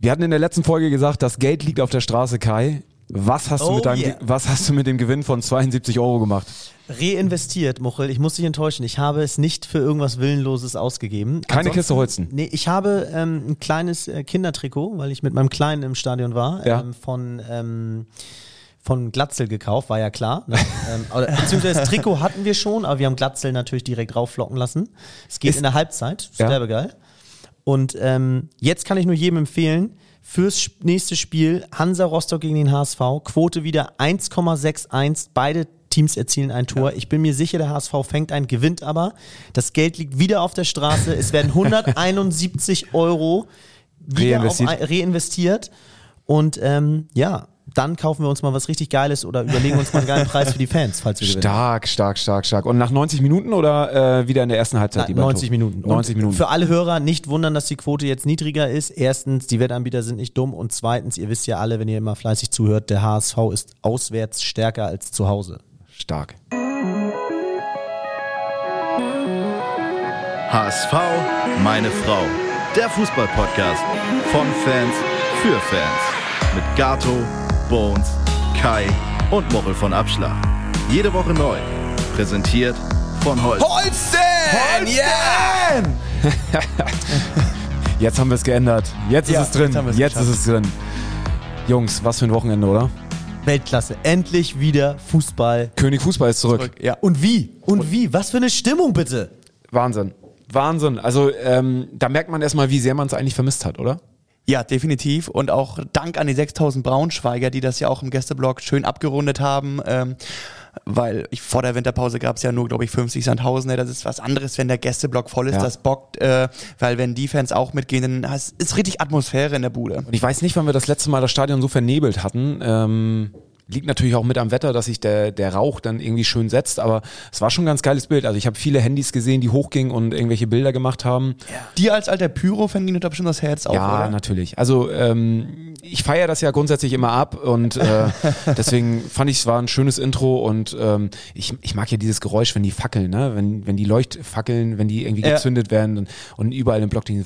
Wir hatten in der letzten Folge gesagt, das Geld liegt auf der Straße, Kai. Was hast, du Oh mit deinem, yeah. was hast du mit dem Gewinn von 72 Euro gemacht? Reinvestiert, Muchel. Ich muss dich enttäuschen. Ich habe es nicht für irgendwas Willenloses ausgegeben. Keine Ansonsten- Kiste Holzen. Nee, ich habe ähm, ein kleines äh, Kindertrikot, weil ich mit meinem Kleinen im Stadion war, Ja. ähm, von, ähm, von Glatzel gekauft, war ja klar. Ne? ähm, beziehungsweise das Trikot hatten wir schon, aber wir haben Glatzel natürlich direkt raufflocken lassen. Es geht Ist- in der Halbzeit, ist Ja. derbegeil. Und ähm, jetzt kann ich nur jedem empfehlen, fürs nächste Spiel Hansa Rostock gegen den HSV, Quote wieder 1,61, beide Teams erzielen ein Tor. Ich bin mir sicher, der HSV fängt ein, gewinnt aber. Das Geld liegt wieder auf der Straße. Es werden 171 Euro wieder Reinvestiert. Auf, ein- reinvestiert. Und ähm, ja, dann kaufen wir uns mal was richtig Geiles oder überlegen uns mal einen geilen Preis für die Fans, falls wir gewinnen. Stark, stark, stark, stark. Und nach 90 Minuten oder äh, wieder in der ersten Halbzeit? die Nein, beiden 90 Tore? Minuten. 90 und Minuten. Für alle Hörer nicht wundern, dass die Quote jetzt niedriger ist. Erstens, die Wettanbieter sind nicht dumm. Und zweitens, ihr wisst ja alle, wenn ihr immer fleißig zuhört, der HSV ist auswärts stärker als zu Hause. Stark. HSV, meine Frau. Der Fußballpodcast von Fans für Fans. Mit Gato, Bones, Kai und Mochel von Abschlag. Jede Woche neu. Präsentiert von Holz. Holsten! Ja! Jetzt haben wir es geändert. Jetzt Ja, ist es drin. jetzt Jetzt, ist es drin. Jungs, was für ein Wochenende, oder? Weltklasse. Endlich wieder Fußball. König Fußball ist zurück. Ja. Und wie? Und wie? Was für eine Stimmung bitte? Wahnsinn. Wahnsinn. Also ähm, da merkt man erstmal, wie sehr man es eigentlich vermisst hat, oder? Ja, definitiv. Und auch Dank an die 6000 Braunschweiger, die das ja auch im Gästeblock schön abgerundet haben. Ähm, weil ich, vor der Winterpause gab es ja nur, glaube ich, 50 Sandhausen. Das ist was anderes, wenn der Gästeblock voll ist. Ja. Das bockt, äh, weil wenn die Fans auch mitgehen, dann ist richtig Atmosphäre in der Bude. Und ich weiß nicht, wann wir das letzte Mal das Stadion so vernebelt hatten. Ähm, liegt natürlich auch mit am Wetter, dass sich der, der Rauch dann irgendwie schön setzt, aber es war schon ein ganz geiles Bild. Also ich habe viele Handys gesehen, die hochgingen und irgendwelche Bilder gemacht haben. Dir als alter Pyro-Fan ging da bestimmt das Herz auf, ja, oder? natürlich. Also ähm, ich feiere das ja grundsätzlich immer ab und äh, deswegen fand ich es war ein schönes Intro und ähm, ich, ich mag ja dieses Geräusch, wenn die fackeln, ne? wenn, wenn die Leuchtfackeln, wenn die irgendwie Ja. gezündet werden und, und überall im Block die,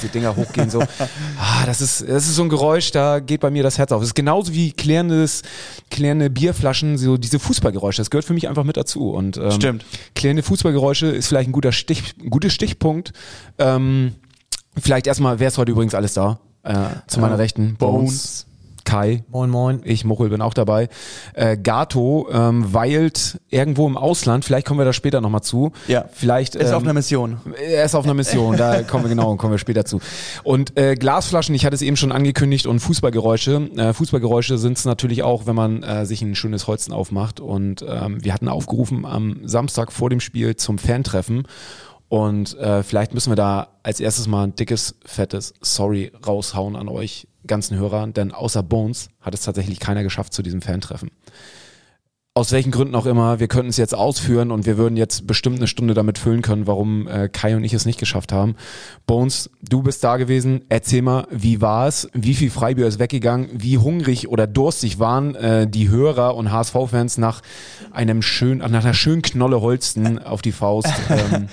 diese Dinger hochgehen so. Ah, das ist das ist so ein Geräusch, da geht bei mir das Herz auf. Es ist genauso wie klärendes, klärende Bierflaschen, so diese Fußballgeräusche. Das gehört für mich einfach mit dazu und ähm, Stimmt. Klärende Fußballgeräusche ist vielleicht ein guter Stich, ein guter Stichpunkt. Ähm, vielleicht erstmal, wer ist heute übrigens alles da? Äh, zu meiner Rechten. Bones. Kai. Moin, moin. Ich, Mochel, bin auch dabei. Äh, Gato ähm, weilt irgendwo im Ausland. Vielleicht kommen wir da später nochmal zu. Ja. Vielleicht, Ist ähm, auf einer Mission. er ist auf einer Mission, da kommen wir genau, kommen wir später zu. Und äh, Glasflaschen, ich hatte es eben schon angekündigt, und Fußballgeräusche. Äh, Fußballgeräusche sind es natürlich auch, wenn man äh, sich ein schönes Holzen aufmacht. Und ähm, wir hatten aufgerufen am Samstag vor dem Spiel zum Fantreffen. Und äh, vielleicht müssen wir da als erstes mal ein dickes, fettes Sorry raushauen an euch ganzen Hörer, denn außer Bones hat es tatsächlich keiner geschafft zu diesem Fantreffen aus welchen Gründen auch immer, wir könnten es jetzt ausführen und wir würden jetzt bestimmt eine Stunde damit füllen können, warum äh, Kai und ich es nicht geschafft haben. Bones, du bist da gewesen. Erzähl mal, wie war es? Wie viel Freibier ist weggegangen? Wie hungrig oder durstig waren äh, die Hörer und HSV-Fans nach einem schön, nach einer schönen Knolle Holsten auf die Faust? Ähm,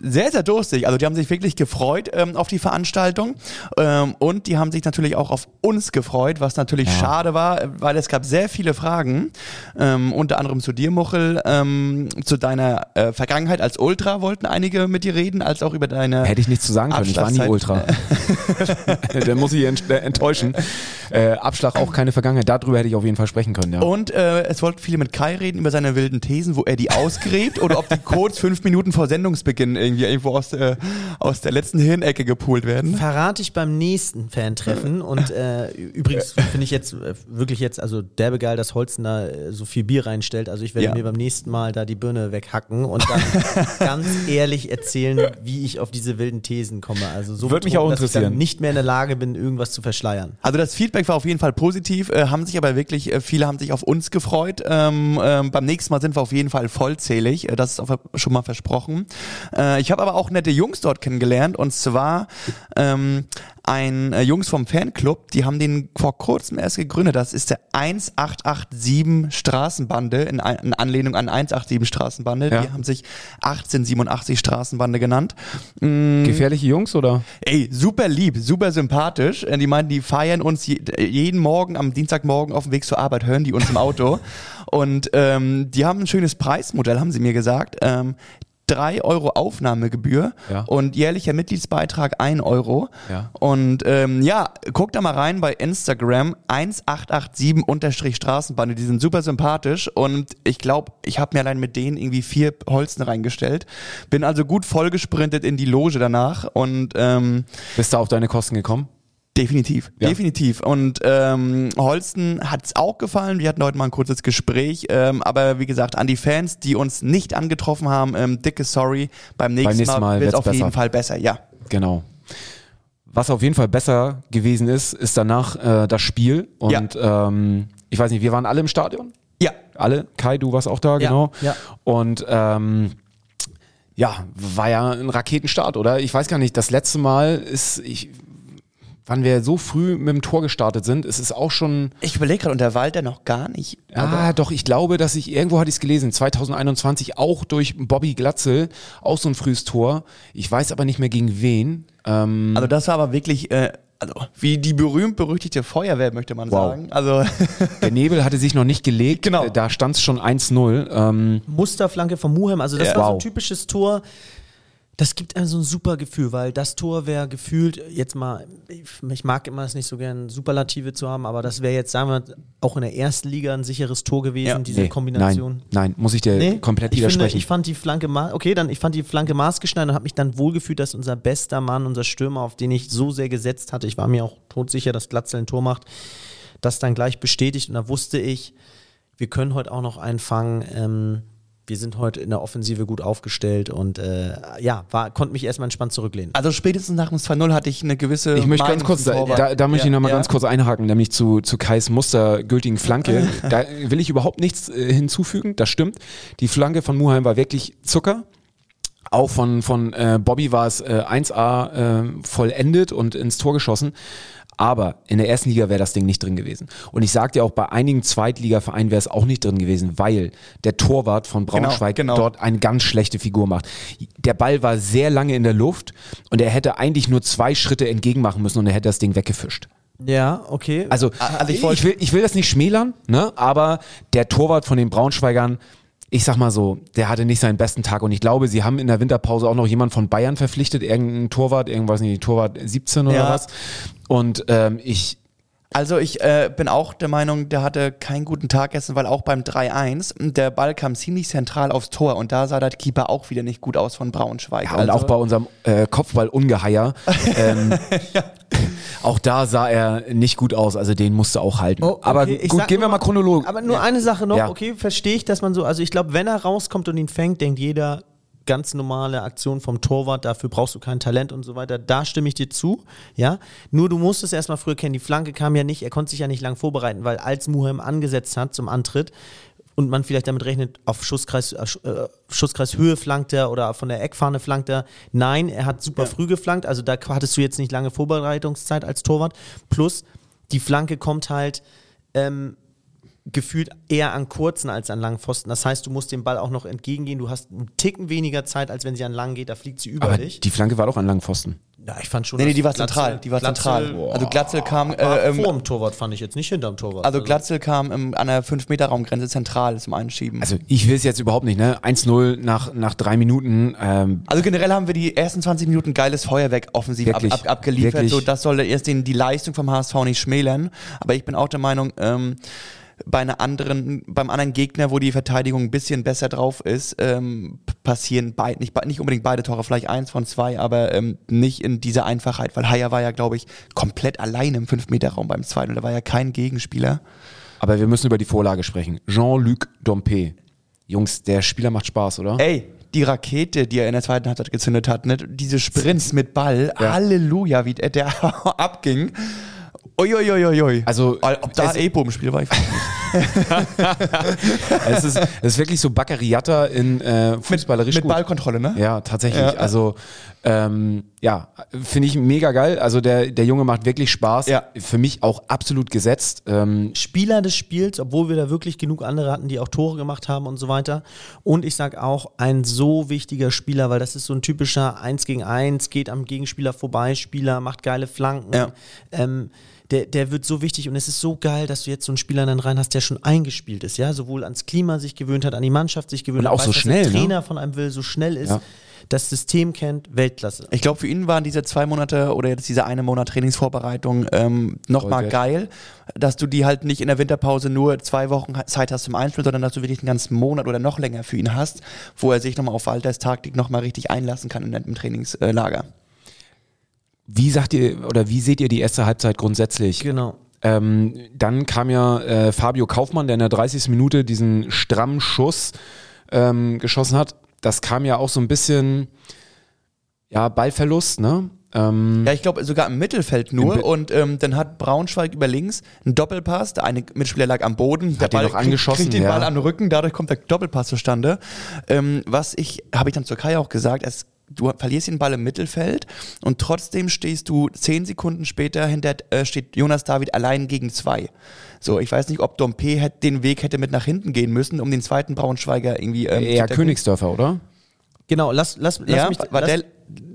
sehr, sehr durstig. Also die haben sich wirklich gefreut ähm, auf die Veranstaltung ähm, und die haben sich natürlich auch auf uns gefreut, was natürlich schade war, äh, weil es gab sehr viele Fragen, ähm, unter anderem zu dir, Muchel, ähm, zu deiner äh, Vergangenheit als Ultra wollten einige mit dir reden, als auch über deine... hätte ich nichts zu sagen können, ich war nie. Ultra. Dann muss ich ent äh, enttäuschen. Äh, Abschlag auch keine Vergangenheit. Darüber hätte ich auf jeden Fall sprechen können, ja. Und äh, es wollten viele mit Kai reden über seine wilden Thesen, wo er die ausgräbt oder ob die Codes fünf Minuten vor Sendungsbeginn irgendwie irgendwo aus, äh, aus der letzten Hirnecke gepult werden. Verrate ich beim nächsten Fan-Treffen. Und äh, übrigens finde ich jetzt äh, wirklich jetzt, also derbe geil, dass Holzen da äh, so viel Bier reinstellt. Also ich werde Ja. mir beim nächsten Mal da die Birne weghacken und dann ganz ehrlich erzählen, wie ich auf diese wilden Thesen komme. Also so Würde mich auch dass ich dann nicht mehr in der Lage bin, irgendwas zu verschleiern. Also das Feedback war auf jeden Fall positiv, äh, haben sich aber wirklich, äh, viele haben sich auf uns gefreut. Ähm, ähm, beim nächsten Mal sind wir auf jeden Fall vollzählig, äh, das ist auch schon mal versprochen. Äh, ich habe aber auch nette Jungs dort kennengelernt und zwar ähm, ein äh, Jungs vom Fanclub, die haben den vor kurzem erst gegründet. Das ist der 1887 Straßenbande, in, in Anlehnung an 187 Straßenbande. Ja. Die haben sich 1887 Straßenbande genannt. Mm, Gefährliche Jungs oder? Ey, super lieb, super sympathisch. Äh, Die meinen, die feiern uns je, äh, jeden Morgen, am Dienstagmorgen auf dem Weg zur Arbeit, hören die uns im Auto. Und ähm, die haben ein schönes Preismodell, haben sie mir gesagt. Ähm, 3 Euro Aufnahmegebühr Ja. und jährlicher Mitgliedsbeitrag 1 Euro. Ja. Und ähm, ja, guckt da mal rein bei Instagram 1887-Straßenbande. Die sind super sympathisch und ich glaube, ich habe mir allein mit denen irgendwie vier Holzen reingestellt. Bin also gut vollgesprintet in die Loge danach und ähm, Bist du auf deine Kosten gekommen? Definitiv, Ja. definitiv. Und ähm, Holsten hat's auch gefallen. Wir hatten heute mal ein kurzes Gespräch. Ähm, aber wie gesagt, an die Fans, die uns nicht angetroffen haben, ähm, dicke Sorry. Beim nächsten, nächsten Mal Mal wird's wird's auf jeden besser. Fall besser. Ja. Genau. Was auf jeden Fall besser gewesen ist, ist danach äh, das Spiel. Und ähm, ich weiß nicht, wir waren alle im Stadion. Ja. Alle. Kai, du warst auch da, Ja, genau. ja. Und ähm, ja, war ja ein Raketenstart, oder? Ich weiß gar nicht, das letzte Mal ist, ich, wann wir so früh mit dem Tor gestartet sind, ist es auch schon, Ich überlege gerade, und der Walter noch gar nicht. ah, doch, ich glaube, dass ich, irgendwo hatte ich es gelesen, 2021 auch durch Bobby Glatzel, auch so ein frühes Tor. Ich weiß aber nicht mehr gegen wen. Ähm, Also das war aber wirklich, äh, also wie die berühmt-berüchtigte Feuerwehr, möchte man Wow. sagen. Also Der Nebel hatte sich noch nicht gelegt. Genau. Da stand es schon 1-0. Ähm, Musterflanke von Muhem. Also das Ja. war so ein Wow. typisches Tor. Das gibt einem so ein super Gefühl, weil das Tor wäre gefühlt, jetzt mal, ich, mag immer es nicht so gern, Superlative zu haben, aber das wäre jetzt, sagen wir, auch in der ersten Liga ein sicheres Tor gewesen, Ja. diese nee, Kombination. Nein, nein, muss ich dir Nee, komplett ich finde, widersprechen. ich fand die Flanke, okay, dann ich fand die Flanke maßgeschneidert und habe mich dann wohlgefühlt, dass unser bester Mann, unser Stürmer, auf den ich so sehr gesetzt hatte, ich war mir auch todsicher, dass Glatzel ein Tor macht, das dann gleich bestätigt und da wusste ich, wir können heute auch noch einfangen. Ähm, wir sind heute in der Offensive gut aufgestellt und äh, ja, war, konnte mich erstmal entspannt zurücklehnen. Also spätestens nach dem 2-0 hatte ich eine gewisse Ich möchte ganz kurz, da, Torwart. da, da möchte ich Ja, nochmal ja. ganz kurz einhaken, nämlich zu, zu Kais mustergültigen Flanke. da will ich überhaupt nichts äh, hinzufügen, das stimmt. Die Flanke von Muheim war wirklich Zucker. Auch von, von äh, Bobby war es äh, 1A äh, vollendet und ins Tor geschossen. Aber in der ersten Liga wäre das Ding nicht drin gewesen. Und ich sag dir auch, bei einigen Zweitligavereinen wäre es auch nicht drin gewesen, weil der Torwart von Braunschweig genau. dort eine ganz schlechte Figur macht. Der Ball war sehr lange in der Luft und er hätte eigentlich nur zwei Schritte entgegen machen müssen und er hätte das Ding weggefischt. Ja, okay. Also, Also ich ich, will, ich will das nicht schmälern, ne? aber der Torwart von den Braunschweigern, ich sag mal so, der hatte nicht seinen besten Tag und ich glaube, sie haben in der Winterpause auch noch jemanden von Bayern verpflichtet, irgendein Torwart, irgendwas nicht, Torwart 17 oder Ja. was. Und ähm, ich, Also ich äh, bin auch der Meinung, der hatte keinen guten Tag gestern, weil auch beim 3-1, der Ball kam ziemlich zentral aufs Tor und da sah der Keeper auch wieder nicht gut aus von Braunschweig. ja, und also, auch bei unserem äh, Kopfball-Ungeheuer, ähm, auch da sah er nicht gut aus, also den musste auch halten. Oh, okay, Aber ich gut, gehen wir mal chronologisch. Aber nur eine Sache noch, Ja. okay, verstehe ich, dass man so, also ich glaube, wenn er rauskommt und ihn fängt, denkt jeder, ganz normale Aktion vom Torwart, dafür brauchst du kein Talent und so weiter. Da stimme ich dir zu, ja. Nur du musst es erstmal früher kennen. Die Flanke kam ja nicht, er konnte sich ja nicht lang vorbereiten, weil als Muhem angesetzt hat zum Antritt und man vielleicht damit rechnet, auf Schusskreis, äh, äh, Schusskreishöhe flankt er oder von der Eckfahne flankt er. Nein, er hat super früh geflankt, also da hattest du jetzt nicht lange Vorbereitungszeit als Torwart. Plus, die Flanke kommt halt ähm, gefühlt eher an kurzen als an langen Pfosten. Das heißt, du musst dem Ball auch noch entgegengehen. Du hast einen Ticken weniger Zeit, als wenn sie an lang geht. Da fliegt sie über Aber dich. die Flanke war doch an langen Pfosten. Ja, ich fand schon. Nee, nee, die war Glatzel- zentral. Die war Glatzel zentral. Also Glatzel kam, äh, vor dem Torwart, fand ich jetzt nicht hinterm Torwart. also Glatzel kam ähm, an der 5-Meter-Raumgrenze zentral zum Einschieben. Also ich will es jetzt überhaupt nicht, ne? 1-0 nach, nach drei Minuten. Ähm, Also generell haben wir die ersten 20 Minuten geiles Feuerwerk offensiv ab, Wirklich, ab, abgeliefert. wirklich. So, das soll erst den, die Leistung vom HSV nicht schmälern. Aber ich bin auch der Meinung, ähm, bei einer anderen, beim anderen Gegner, wo die Verteidigung ein bisschen besser drauf ist, ähm, passieren beid, nicht, nicht unbedingt beide Tore, vielleicht eins von zwei, aber ähm, nicht in dieser Einfachheit, weil Haya war ja, glaube ich, komplett allein im 5-Meter-Raum beim zweiten. Da war ja kein Gegenspieler. Aber wir müssen über die Vorlage sprechen. Jean-Luc Dompe. Jungs, der Spieler macht Spaß, oder? Ey, die Rakete, die er in der zweiten Halbzeit gezündet hat, ne? diese Sprints mit Ball, Ja. Halleluja, wie der abging. Uiuiuiui. Also, ob da Epo im Spiel war, ich weiß nicht. es, ist, es ist wirklich so Baccariata in äh, fußballerischen Mit Ballkontrolle, ne? Ja, tatsächlich. Ja. Also Ähm, ja, finde ich mega geil. Also der, der Junge macht wirklich Spaß. Ja. Für mich auch absolut gesetzt. Ähm, Spieler des Spiels, obwohl wir da wirklich genug andere hatten, die auch Tore gemacht haben und so weiter. Und ich sag auch, ein so wichtiger Spieler, weil das ist so ein typischer 1 gegen 1, geht am Gegenspieler vorbei, Spieler, macht geile Flanken. Ja. Ähm, der, der wird so wichtig und es ist so geil, dass du jetzt so einen Spieler dann rein hast, der schon eingespielt ist, ja, sowohl ans Klima sich gewöhnt hat, an die Mannschaft sich gewöhnt Und hat, auch so was schnell, der ne? Trainer von einem will, so schnell ist, Ja. das System kennt, Weltklasse. Ich glaube, für ihn waren diese zwei Monate oder jetzt diese eine Monat Trainingsvorbereitung ähm, nochmal geil, dass du die halt nicht in der Winterpause nur zwei Wochen Zeit hast zum Einspielen, sondern dass du wirklich einen ganzen Monat oder noch länger für ihn hast, wo er sich nochmal auf Walters Taktik nochmal richtig einlassen kann in dem Trainingslager. Wie sagt ihr oder wie seht ihr die erste Halbzeit grundsätzlich? Genau. Ähm, dann kam ja äh, Fabio Kaufmann, der in der 30. Minute diesen strammen Schuss ähm, geschossen hat. Das kam ja auch so ein bisschen, ja, Ballverlust, ne? Ähm, Ja, ich glaube sogar im Mittelfeld nur Im und ähm, dann hat Braunschweig über links einen Doppelpass, der eine Mitspieler lag am Boden, der Hat den Ball noch angeschossen, kriegt den ja. Ball am Rücken, dadurch kommt der Doppelpass zustande. Ähm, was ich, habe ich dann zur Kai auch gesagt, es, du verlierst den Ball im Mittelfeld und trotzdem stehst du zehn Sekunden später hinter, äh, steht Jonas David allein gegen zwei. So, ich weiß nicht, ob Dompe hätte, den Weg hätte mit nach hinten gehen müssen, um den zweiten Braunschweiger irgendwie ähm, eher zu decken. Königsdörfer, oder? Genau, lass, lass, lass Ja, mich, war lass, der-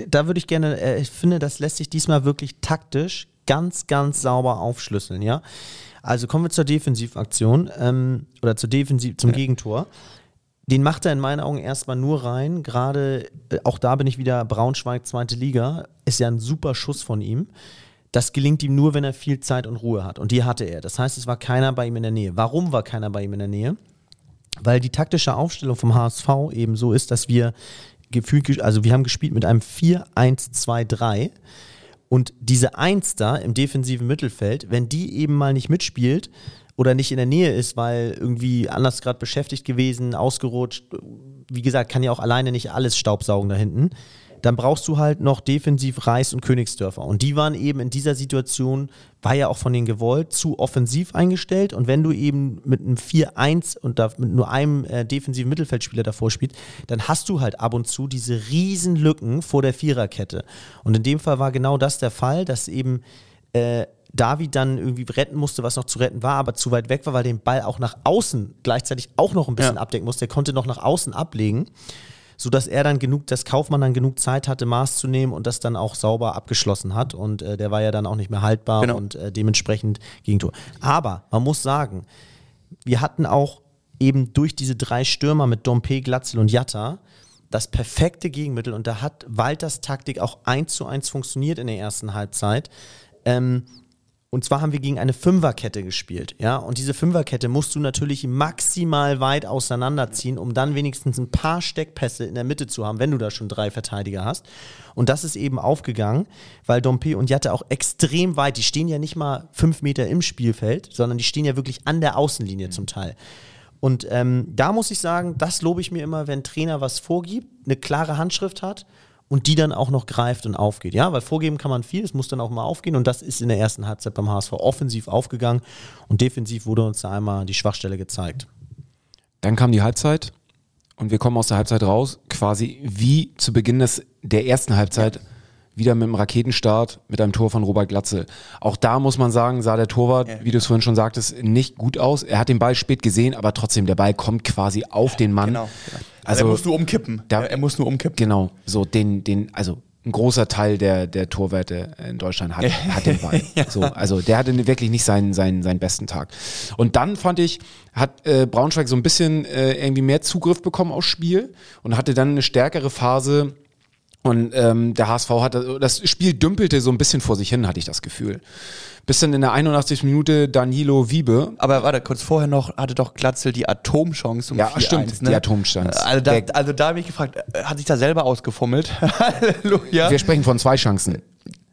da würde ich gerne, äh, ich finde, das lässt sich diesmal wirklich taktisch ganz, ganz sauber aufschlüsseln, ja. Also kommen wir zur Defensivaktion ähm, oder zur Defensiv, zum Gegentor. Den macht er in meinen Augen erstmal nur rein. Gerade, äh, auch da bin ich wieder Braunschweig, zweite Liga. Ist ja ein super Schuss von ihm. Das gelingt ihm nur, wenn er viel Zeit und Ruhe hat. Und die hatte er. Das heißt, es war keiner bei ihm in der Nähe. Warum war keiner bei ihm in der Nähe? weil die taktische Aufstellung vom HSV eben so ist, dass wir gefühlt, also wir haben gespielt mit einem 4-1-2-3 und diese Eins da im defensiven Mittelfeld, wenn die eben mal nicht mitspielt oder nicht in der Nähe ist, weil irgendwie anders gerade beschäftigt gewesen, ausgerutscht, wie gesagt, kann ja auch alleine nicht alles staubsaugen da hinten, dann brauchst du halt noch defensiv Reis und Königsdörfer. Und die waren eben in dieser Situation, war ja auch von denen gewollt, zu offensiv eingestellt. Und wenn du eben mit einem 4-1 und da mit nur einem äh, defensiven Mittelfeldspieler davor spielst, dann hast du halt ab und zu diese riesen Lücken vor der Viererkette. Und in dem Fall war genau das der Fall, dass eben äh, David dann irgendwie retten musste, was noch zu retten war, aber zu weit weg war, weil den Ball auch nach außen gleichzeitig auch noch ein bisschen Ja. abdecken musste. Er konnte noch nach außen ablegen sodass er dann genug, dass Kaufmann dann genug Zeit hatte, Maß zu nehmen und das dann auch sauber abgeschlossen hat. Und äh, der war ja dann auch nicht mehr haltbar Genau. und äh, dementsprechend Gegentor. Aber man muss sagen, wir hatten auch eben durch diese drei Stürmer mit Dompe, Glatzel und Jatta das perfekte Gegenmittel und da hat Walters Taktik auch eins zu eins funktioniert in der ersten Halbzeit. Ähm, und zwar haben wir gegen eine Fünferkette gespielt, ja. Und diese Fünferkette musst du natürlich maximal weit auseinanderziehen, um dann wenigstens ein paar Steckpässe in der Mitte zu haben, wenn du da schon drei Verteidiger hast. Und das ist eben aufgegangen, weil Dompe und Jatte auch extrem weit, die stehen ja nicht mal fünf Meter im Spielfeld, sondern die stehen ja wirklich an der Außenlinie zum Teil. Und ähm, da muss ich sagen, das lobe ich mir immer, wenn Trainer was vorgibt, eine klare Handschrift hat und die dann auch noch greift und aufgeht. Ja, weil vorgeben kann man viel, es muss dann auch mal aufgehen und das ist in der ersten Halbzeit beim HSV offensiv aufgegangen und defensiv wurde uns da einmal die Schwachstelle gezeigt. Dann kam die Halbzeit und wir kommen aus der Halbzeit raus, quasi wie zu Beginn des, der ersten Halbzeit, wieder mit einem Raketenstart, mit einem Tor von Robert Glatzel. Auch da muss man sagen, sah der Torwart, wie du es vorhin schon sagtest, nicht gut aus. Er hat den Ball spät gesehen, aber trotzdem, der Ball kommt quasi auf den Mann. Genau. Also, er muss nur umkippen. da- er, muss nur umkippen. Genau, so den, den, also ein großer Teil der, der Torwerte in Deutschland hat, hat den Ball. so, also der hatte wirklich nicht seinen, seinen, seinen besten Tag. Und dann fand ich, hat äh, Braunschweig so ein bisschen äh, irgendwie mehr Zugriff bekommen aufs Spiel und hatte dann eine stärkere Phase. Und ähm, der HSV hat das Spiel dümpelte so ein bisschen vor sich hin, hatte ich das Gefühl. Bis dann in der 81. Minute Danilo Wiebe Aber warte, kurz vorher noch hatte doch Glatzel die Atomchance um Ja, 4-1, stimmt, ne? die Atomchance. Also da, also da habe ich gefragt, äh, hat sich da selber ausgefummelt? Halleluja. Wir sprechen von zwei Chancen.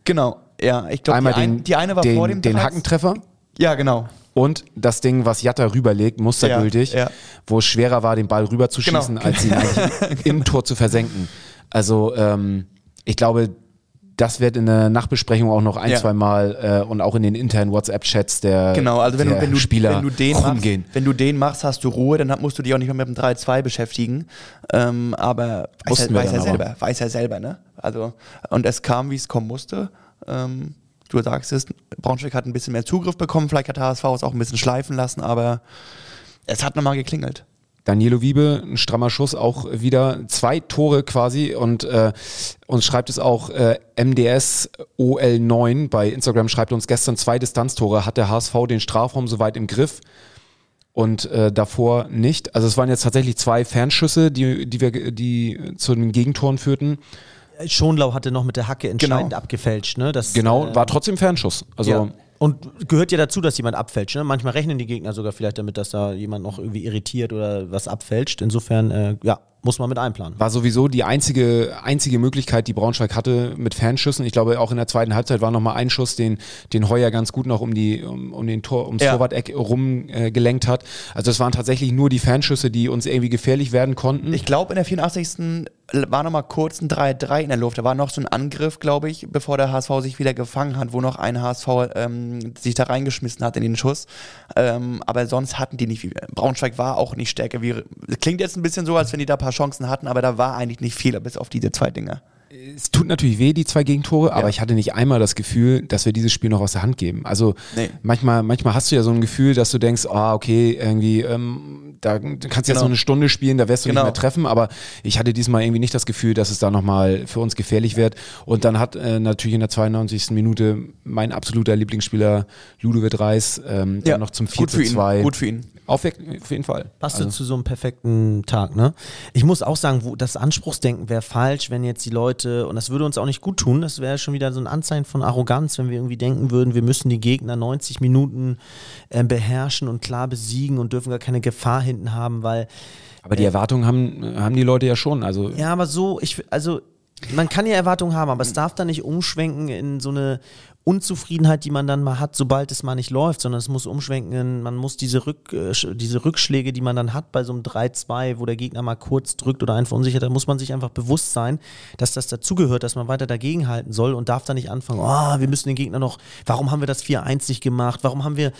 Genau, ja. Ich glaube, Einmal die, ein, die eine war den, vor dem den 13. Hackentreffer Ja, genau. und das Ding, was Jatta rüberlegt, mustergültig, Ja, ja. wo es schwerer war, den Ball rüberzuschießen, Genau. als ihn im Tor zu versenken. Also ähm, ich glaube, das wird in der Nachbesprechung auch noch ein, Ja. zwei Mal äh, und auch in den internen WhatsApp-Chats der, Genau, also wenn der du, wenn, du, Spieler wenn, du den machst, wenn du den machst, hast du Ruhe, dann musst du dich auch nicht mehr mit dem 3-2 beschäftigen. Ähm, aber weiß, er, weiß er aber. selber, weiß er selber, ne? Also, und es kam, wie es kommen musste. Ähm, du sagst es, Braunschweig hat ein bisschen mehr Zugriff bekommen, vielleicht hat HSV es auch ein bisschen schleifen lassen, aber es hat nochmal geklingelt. Danilo Wiebe, ein strammer Schuss, auch wieder zwei Tore quasi und äh, uns schreibt es auch äh, MDS OL9 bei Instagram, schreibt uns gestern zwei Distanztore, hat der HSV den Strafraum soweit im Griff und äh, davor nicht. Also es waren jetzt tatsächlich zwei Fernschüsse, die, die wir, die zu den Gegentoren führten. Schonlau hatte noch mit der Hacke entscheidend Genau. abgefälscht. Ne? Das, Genau, äh, war trotzdem Fernschuss. Also ja. Und gehört ja dazu, dass jemand abfälscht. Ne? Manchmal rechnen die Gegner sogar vielleicht damit, dass da jemand noch irgendwie irritiert oder was abfälscht. Insofern, äh, ja, muss man mit einplanen. war sowieso die einzige, einzige Möglichkeit, die Braunschweig hatte mit Fernschüssen. Ich glaube, auch in der zweiten Halbzeit war noch mal ein Schuss, den, den Heuer ganz gut noch um die, um, um den Tor, ums Ja. Torwart-Eck rum äh, gelenkt hat. Also es waren tatsächlich nur die Fernschüsse, die uns irgendwie gefährlich werden konnten. Ich glaube, in der 84. war noch mal kurz ein 3-3 in der Luft. Da war noch so ein Angriff, glaube ich, bevor der HSV sich wieder gefangen hat, wo noch ein HSV ähm, sich da reingeschmissen hat in den Schuss. Ähm, aber sonst hatten die nicht viel. Braunschweig war auch nicht stärker. Wie, klingt jetzt ein bisschen so, als wenn die da ein paar Chancen hatten, aber da war eigentlich nicht viel, bis auf diese zwei Dinger. Es tut natürlich weh, die zwei Gegentore, aber ich hatte nicht einmal das Gefühl, dass wir dieses Spiel noch aus der Hand geben. Also Nee. manchmal, manchmal hast du ja so ein Gefühl, dass du denkst, ah, okay, irgendwie, ähm, da kannst du jetzt Genau. noch eine Stunde spielen, da wirst du Genau. nicht mehr treffen, aber ich hatte diesmal irgendwie nicht das Gefühl, dass es da nochmal für uns gefährlich wird. Und dann hat äh, natürlich in der 92. Minute mein absoluter Lieblingsspieler Ludovic Reis ähm, dann noch zum 4 gut zu für ihn. 2. Gut für ihn. Auf, auf jeden Fall. Passt Also- zu so einem perfekten Tag, ne? Ich muss auch sagen, wo, das Anspruchsdenken wäre falsch, wenn jetzt die Leute, und das würde uns auch nicht gut tun, das wäre schon wieder so ein Anzeichen von Arroganz, wenn wir irgendwie denken würden, wir müssen die Gegner 90 Minuten äh, beherrschen und klar besiegen und dürfen gar keine Gefahr hinten haben, weil Aber die Erwartungen haben, haben die Leute ja schon. Also ja, aber so, ich, also, man kann ja Erwartungen haben, aber es darf dann nicht umschwenken in so eine Unzufriedenheit, die man dann mal hat, sobald es mal nicht läuft, sondern es muss umschwenken, man muss diese, Rück, äh, diese Rückschläge, die man dann hat bei so einem 3-2, wo der Gegner mal kurz drückt oder einen verunsichert, da muss man sich einfach bewusst sein, dass das dazugehört, dass man weiter dagegenhalten soll und darf da nicht anfangen, oh, wir müssen den Gegner noch, warum haben wir das 4-1 nicht gemacht, warum haben wir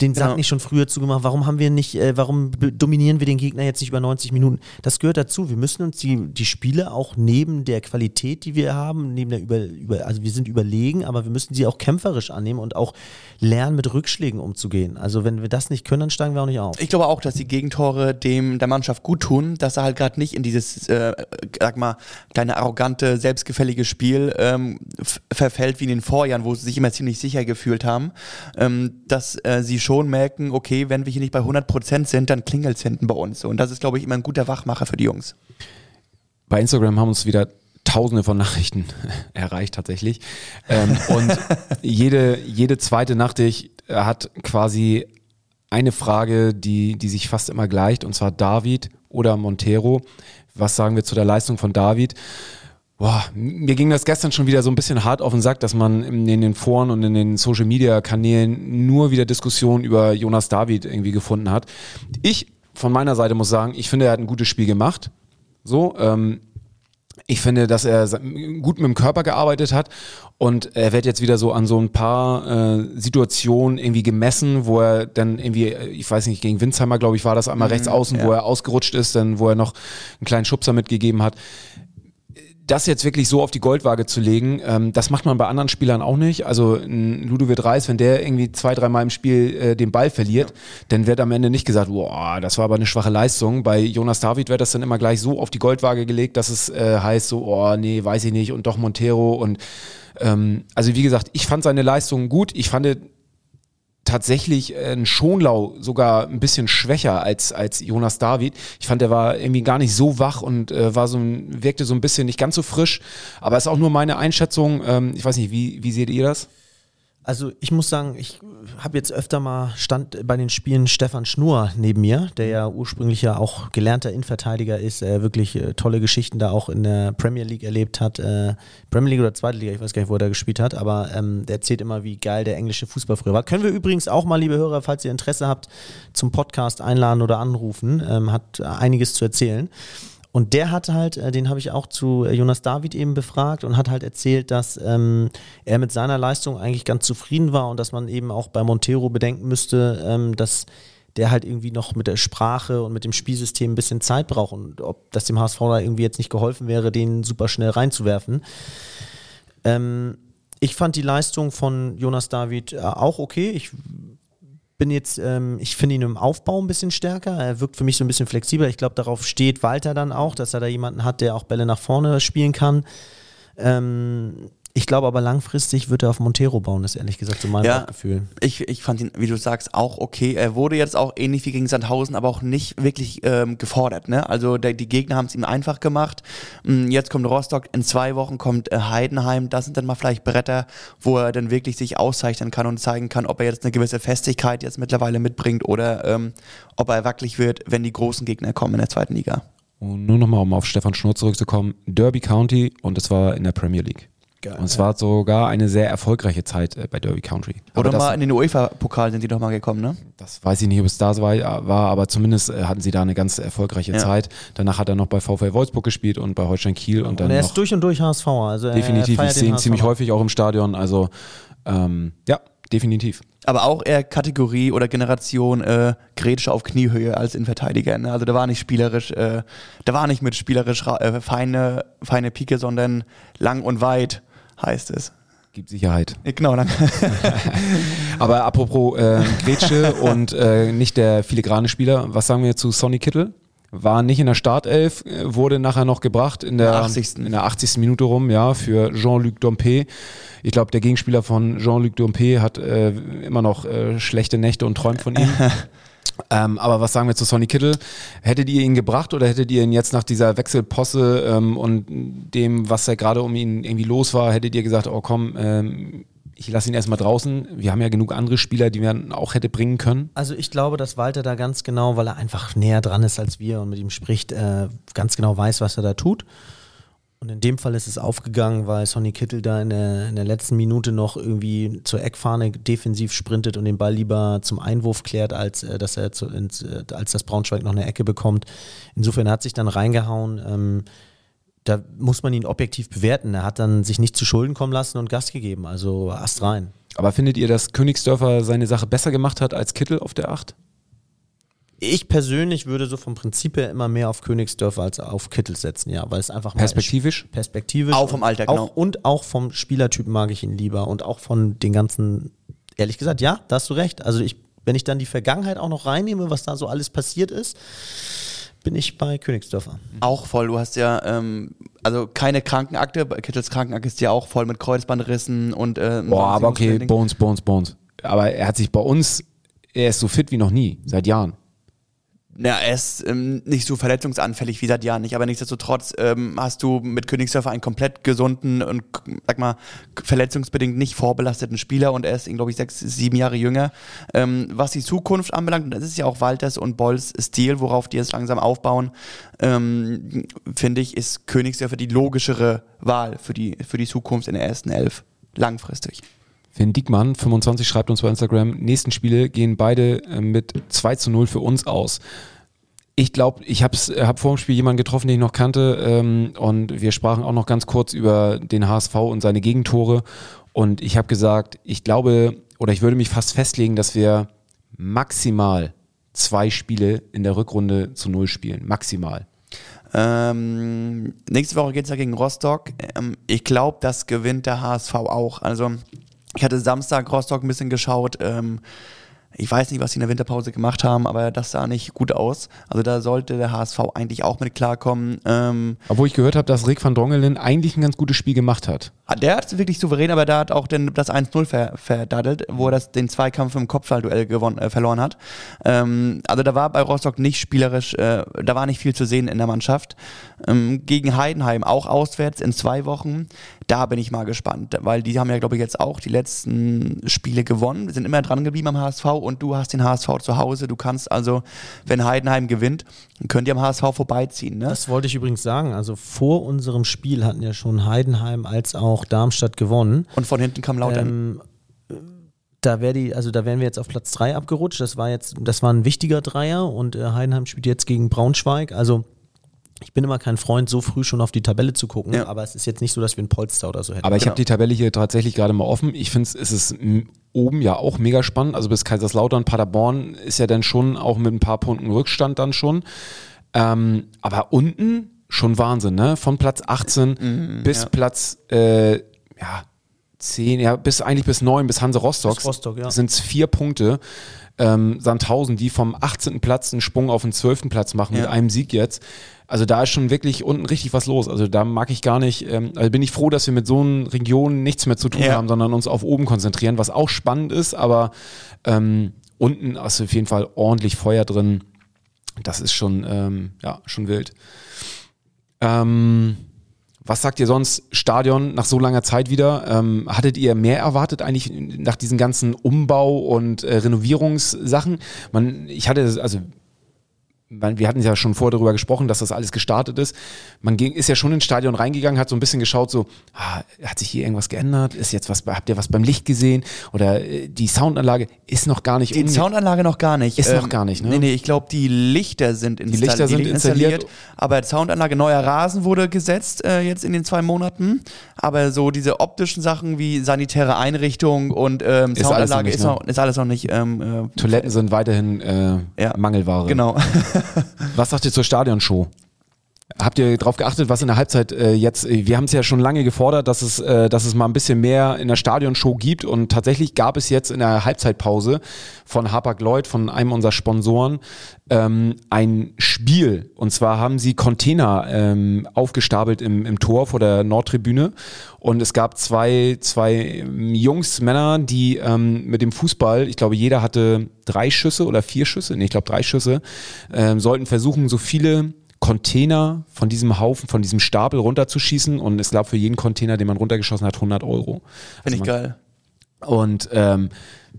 den Sack Genau. nicht schon früher zugemacht, warum haben wir nicht, äh, warum dominieren wir den Gegner jetzt nicht über 90 Minuten? Das gehört dazu. Wir müssen uns die, die Spiele auch neben der Qualität, die wir haben, neben der über, über, also wir sind überlegen, aber wir müssen sie auch kämpferisch annehmen und auch lernen, mit Rückschlägen umzugehen. Also wenn wir das nicht können, dann steigen wir auch nicht auf. Ich glaube auch, dass die Gegentore dem der Mannschaft gut tun, dass er halt gerade nicht in dieses, äh, sag mal, kleine arrogante, selbstgefällige Spiel ähm, verfällt wie in den Vorjahren, wo sie sich immer ziemlich sicher gefühlt haben, ähm, dass äh, sie schon merken, okay, wenn wir hier nicht bei 100% sind, dann klingelt's hinten bei uns. Und das ist, glaube ich, immer ein guter Wachmacher für die Jungs. bei Instagram haben uns wieder tausende von Nachrichten erreicht tatsächlich. Ähm, und jede, jede zweite Nachricht hat quasi eine Frage, die, die sich fast immer gleicht, und zwar David oder Montero. Was sagen wir zu der Leistung von David? Boah, mir ging das gestern schon wieder so ein bisschen hart auf den Sack, dass man in, in den Foren und in den Social Media Kanälen nur wieder Diskussionen über Jonas David irgendwie gefunden hat. Ich von meiner Seite muss sagen, ich finde, er hat ein gutes Spiel gemacht. So, ähm, ich finde, dass er gut mit dem Körper gearbeitet hat und er wird jetzt wieder so an so ein paar äh, Situationen irgendwie gemessen, wo er dann irgendwie, äh, ich weiß nicht, gegen Winsheimer, glaube ich, war das einmal rechts außen, wo ja. er ausgerutscht ist, dann wo er noch einen kleinen Schubser mitgegeben hat. Das jetzt wirklich so auf die Goldwaage zu legen, ähm, das macht man bei anderen Spielern auch nicht. Also ein Ludovic Reis, wenn der irgendwie zwei, dreimal im Spiel äh, den Ball verliert, dann wird am Ende nicht gesagt, boah, das war aber eine schwache Leistung. Bei Jonas David wird das dann immer gleich so auf die Goldwaage gelegt, dass es äh, heißt so, oh nee, weiß ich nicht und doch Montero und ähm, also wie gesagt, ich fand seine Leistung gut. Ich fand tatsächlich äh, ein Schonlau sogar ein bisschen schwächer als, als Jonas David. Ich fand, er war irgendwie gar nicht so wach und äh, war so ein, wirkte so ein bisschen nicht ganz so frisch. Aber ist auch nur meine Einschätzung. Ähm, ich weiß nicht, wie, wie seht ihr das? Also ich muss sagen, ich habe jetzt öfter mal stand bei den Spielen Stefan Schnur neben mir, der ja ursprünglich ja auch gelernter Innenverteidiger ist, äh, wirklich tolle Geschichten da auch in der Premier League erlebt hat. Äh, Premier League oder Zweite Liga, ich weiß gar nicht, wo er da gespielt hat, aber ähm, der erzählt immer, wie geil der englische Fußball früher war. Können wir übrigens auch mal, liebe Hörer, falls ihr Interesse habt, zum Podcast einladen oder anrufen. Ähm, hat einiges zu erzählen. Und der hat halt, äh, den habe ich auch zu äh, Jonas David eben befragt und hat halt erzählt, dass ähm, er mit seiner Leistung eigentlich ganz zufrieden war und dass man eben auch bei Montero bedenken müsste, ähm, dass der halt irgendwie noch mit der Sprache und mit dem Spielsystem ein bisschen Zeit braucht und ob das dem HSV da irgendwie jetzt nicht geholfen wäre, den super schnell reinzuwerfen. Ähm, ich fand die Leistung von Jonas David äh, auch okay. Ich bin jetzt, ähm, ich finde ihn im Aufbau ein bisschen stärker. Er wirkt für mich so ein bisschen flexibler. Ich glaube, darauf steht Walter dann auch, dass er da jemanden hat, der auch Bälle nach vorne spielen kann. Ähm, ich glaube aber langfristig wird er auf Montero bauen, ist ehrlich gesagt so mein Ja. Gefühl. Ich, ich fand ihn, wie du sagst, auch okay. Er wurde jetzt auch ähnlich wie gegen Sandhausen, aber auch nicht wirklich ähm, gefordert. Ne? Also der, die Gegner haben es ihm einfach gemacht. Mm, Jetzt kommt Rostock, in zwei Wochen kommt äh, Heidenheim. Das sind dann mal vielleicht Bretter, wo er dann wirklich sich auszeichnen kann und zeigen kann, ob er jetzt eine gewisse Festigkeit jetzt mittlerweile mitbringt oder ähm, ob er wackelig wird, wenn die großen Gegner kommen in der zweiten Liga. Und nur nochmal, um auf Stefan Schnurr zurückzukommen, Derby County und das war in der Premier League. Und es war sogar eine sehr erfolgreiche Zeit äh, bei Derby County. Aber Oder das, mal in den UEFA-Pokal sind die doch mal gekommen, ne? das weiß ich nicht, ob es da so war, war aber zumindest äh, hatten sie da eine ganz erfolgreiche Ja. Zeit. Danach hat er noch bei VfL Wolfsburg gespielt und bei Holstein Kiel und dann Und er noch ist durch und durch HSV. Also er definitiv. Ich sehe ihn ziemlich häufig auch im Stadion. Also ähm, ja, definitiv. aber auch eher Kategorie oder Generation äh, Gretsch auf Kniehöhe als Innenverteidiger. Ne? Also da war nicht spielerisch, äh, da war nicht mit spielerisch äh, feine, feine Pike, sondern lang und weit heißt es. Gibt Sicherheit. Genau, lang. Aber apropos äh, Grätsche und äh, nicht der filigrane Spieler, was sagen wir zu Sonny Kittel? War nicht in der Startelf, äh, wurde nachher noch gebracht in der, In der 80.. in der 80. Minute rum, ja, für Jean-Luc Dompe. Ich glaube, der Gegenspieler von Jean-Luc Dompe hat äh, immer noch äh, schlechte Nächte und träumt von ihm. Ähm, aber was sagen wir zu Sonny Kittel? Hättet ihr ihn gebracht oder hättet ihr ihn jetzt nach dieser Wechselposse ähm, und dem, was da gerade um ihn irgendwie los war, hättet ihr gesagt, oh komm, ähm, ich lasse ihn erstmal draußen. Wir haben ja genug andere Spieler, die man auch hätte bringen können. Also ich glaube, dass Walter da ganz genau, weil er einfach näher dran ist als wir und mit ihm spricht, äh, ganz genau weiß, was er da tut. Und in dem Fall ist es aufgegangen, weil Sonny Kittel da in der, in der letzten Minute noch irgendwie zur Eckfahne defensiv sprintet und den Ball lieber zum Einwurf klärt, als äh, dass er zu, äh, als das Braunschweig noch eine Ecke bekommt. Insofern er hat sich dann reingehauen. Ähm, da muss man ihn objektiv bewerten. Er hat dann sich nicht zu Schulden kommen lassen und Gas gegeben. Also Ast rein. Aber findet ihr, dass Königsdörfer seine Sache besser gemacht hat als Kittel auf der 8? Ich persönlich würde so vom Prinzip her immer mehr auf Königsdörfer als auf Kittel setzen, ja, weil es einfach mal Perspektivisch? perspektivisch Auch vom Alter, auch, genau. und auch vom Spielertyp mag ich ihn lieber und auch von den ganzen, ehrlich gesagt, ja, da hast du recht. Also ich, wenn ich dann die Vergangenheit auch noch reinnehme, was da so alles passiert ist, bin ich bei Königsdörfer. auch voll. Du hast ja, ähm, also keine Krankenakte. Bei Kittels Krankenakte ist ja auch voll mit Kreuzbandrissen und äh, Boah, aber okay. Bones, Bones, Bones. Aber er hat sich bei uns, er ist so fit wie noch nie, seit Jahren. Ja, er ist ähm, nicht so verletzungsanfällig wie seit Jahren nicht, aber nichtsdestotrotz ähm, hast du mit Königsdörfer einen komplett gesunden und, sag mal, verletzungsbedingt nicht vorbelasteten Spieler und er ist, glaube ich, sechs, sieben Jahre jünger. Ähm, was die Zukunft anbelangt, und das ist ja auch Walters und Bolls Stil, worauf die jetzt langsam aufbauen, ähm, finde ich, ist Königsdörfer die logischere Wahl für die, für die Zukunft in der ersten Elf. Langfristig. Finn Diekmann, 25, schreibt uns bei Instagram, nächsten Spiele gehen beide äh, mit 2 zu 0 für uns aus. Ich glaube, ich habe hab vor dem Spiel jemanden getroffen, den ich noch kannte ähm, und wir sprachen auch noch ganz kurz über den HSV und seine Gegentore und ich habe gesagt, ich glaube oder ich würde mich fast festlegen, dass wir maximal zwei Spiele in der Rückrunde zu null spielen. Maximal. Ähm, nächste Woche geht's ja gegen Rostock. Ähm, ich glaube, das gewinnt der HSV auch. Also ich hatte Samstag Rostock ein bisschen geschaut. Ähm, ich weiß nicht, was sie in der Winterpause gemacht haben, aber das sah nicht gut aus. Also da sollte der HSV eigentlich auch mit klarkommen. Ähm, Obwohl ich gehört habe, dass Rick van Drongelen eigentlich ein ganz gutes Spiel gemacht hat. Der hat es wirklich souverän, aber der hat auch den, das 1-0 ver, verdaddelt, wo er das, den Zweikampf im Kopfballduell gewonnen, äh, verloren hat. Ähm, also da war bei Rostock nicht spielerisch, äh, da war nicht viel zu sehen in der Mannschaft. Ähm, gegen Heidenheim auch auswärts in zwei Wochen. Da bin ich mal gespannt, weil die haben ja, glaube ich, jetzt auch die letzten Spiele gewonnen, sind immer dran geblieben am HSV und du hast den HSV zu Hause. Du kannst also, wenn Heidenheim gewinnt, könnt ihr am HSV vorbeiziehen. Ne? Das wollte ich übrigens sagen. Also vor unserem Spiel hatten ja schon Heidenheim als auch Darmstadt gewonnen. Und von hinten kam Lautern. Ähm, da wäre die, also da wären wir jetzt auf Platz 3 abgerutscht. Das war jetzt, das war ein wichtiger Dreier und äh, Heidenheim spielt jetzt gegen Braunschweig. Also ich bin immer kein Freund, so früh schon auf die Tabelle zu gucken, Ja. aber es ist jetzt nicht so, dass wir ein Polster oder so hätten. Aber ich Genau. habe die Tabelle hier tatsächlich gerade mal offen. Ich finde, es ist oben ja auch mega spannend. Also bis Kaiserslautern, Paderborn ist ja dann schon auch mit ein paar Punkten Rückstand dann schon. Ähm, aber unten schon Wahnsinn, ne? Von Platz 18 Mhm, bis Platz äh, ja, 10, ja, bis eigentlich bis 9, bis Hanse Rostock, Bis Rostock, ja. sind es vier Punkte. Ähm, Sandhausen, die vom 18. Platz einen Sprung auf den 12. Platz machen mit Ja. einem Sieg jetzt. Also da ist schon wirklich unten richtig was los. Also da mag ich gar nicht, ähm, also bin ich froh, dass wir mit so einer Region nichts mehr zu tun Ja. haben, sondern uns auf oben konzentrieren, was auch spannend ist, aber ähm, unten ist auf jeden Fall ordentlich Feuer drin. Das ist schon, ähm, ja, schon wild. Ähm, was sagt ihr sonst? Stadion nach so langer Zeit wieder. Ähm, hattet ihr mehr erwartet eigentlich nach diesen ganzen Umbau- und äh, Renovierungssachen? Man, ich hatte, also wir hatten ja schon vorher darüber gesprochen, dass das alles gestartet ist. Man ging, ist ja schon ins Stadion reingegangen, hat so ein bisschen geschaut, so, ah, hat sich hier irgendwas geändert? Ist jetzt was, habt ihr was beim Licht gesehen? Oder äh, die Soundanlage ist noch gar nicht Die Soundanlage noch gar nicht. Ist noch gar nicht, ne? Nee, nee, ich glaube, die Lichter sind installiert. Lichter sind installiert. Aber Soundanlage, neuer Rasen wurde gesetzt äh, jetzt in den zwei Monaten. Aber so diese optischen Sachen wie sanitäre Einrichtung und ähm, Ist alles noch Soundanlage nicht, ist, ne? noch, ist alles noch nicht. Ähm, äh, Toiletten sind weiterhin äh, Ja. Mangelware. Genau. Was sagt ihr zur Stadionshow? Habt ihr darauf geachtet, was in der Halbzeit äh, jetzt, äh, wir haben es ja schon lange gefordert, dass es, äh, dass es mal ein bisschen mehr in der Stadionshow gibt. Und tatsächlich gab es jetzt in der Halbzeitpause von Hapag-Lloyd, von einem unserer Sponsoren, ähm, ein Spiel. Und zwar haben sie Container ähm, aufgestapelt im, im Tor vor der Nordtribüne. Und es gab zwei, zwei ähm, Jungs, Männer, die ähm, mit dem Fußball, ich glaube jeder hatte drei Schüsse oder vier Schüsse, nee, ich glaube drei Schüsse, ähm, sollten versuchen, so viele Container von diesem Haufen, von diesem Stapel runterzuschießen und es gab für jeden Container, den man runtergeschossen hat, 100 Euro. Finde ich man- geil. Und ähm,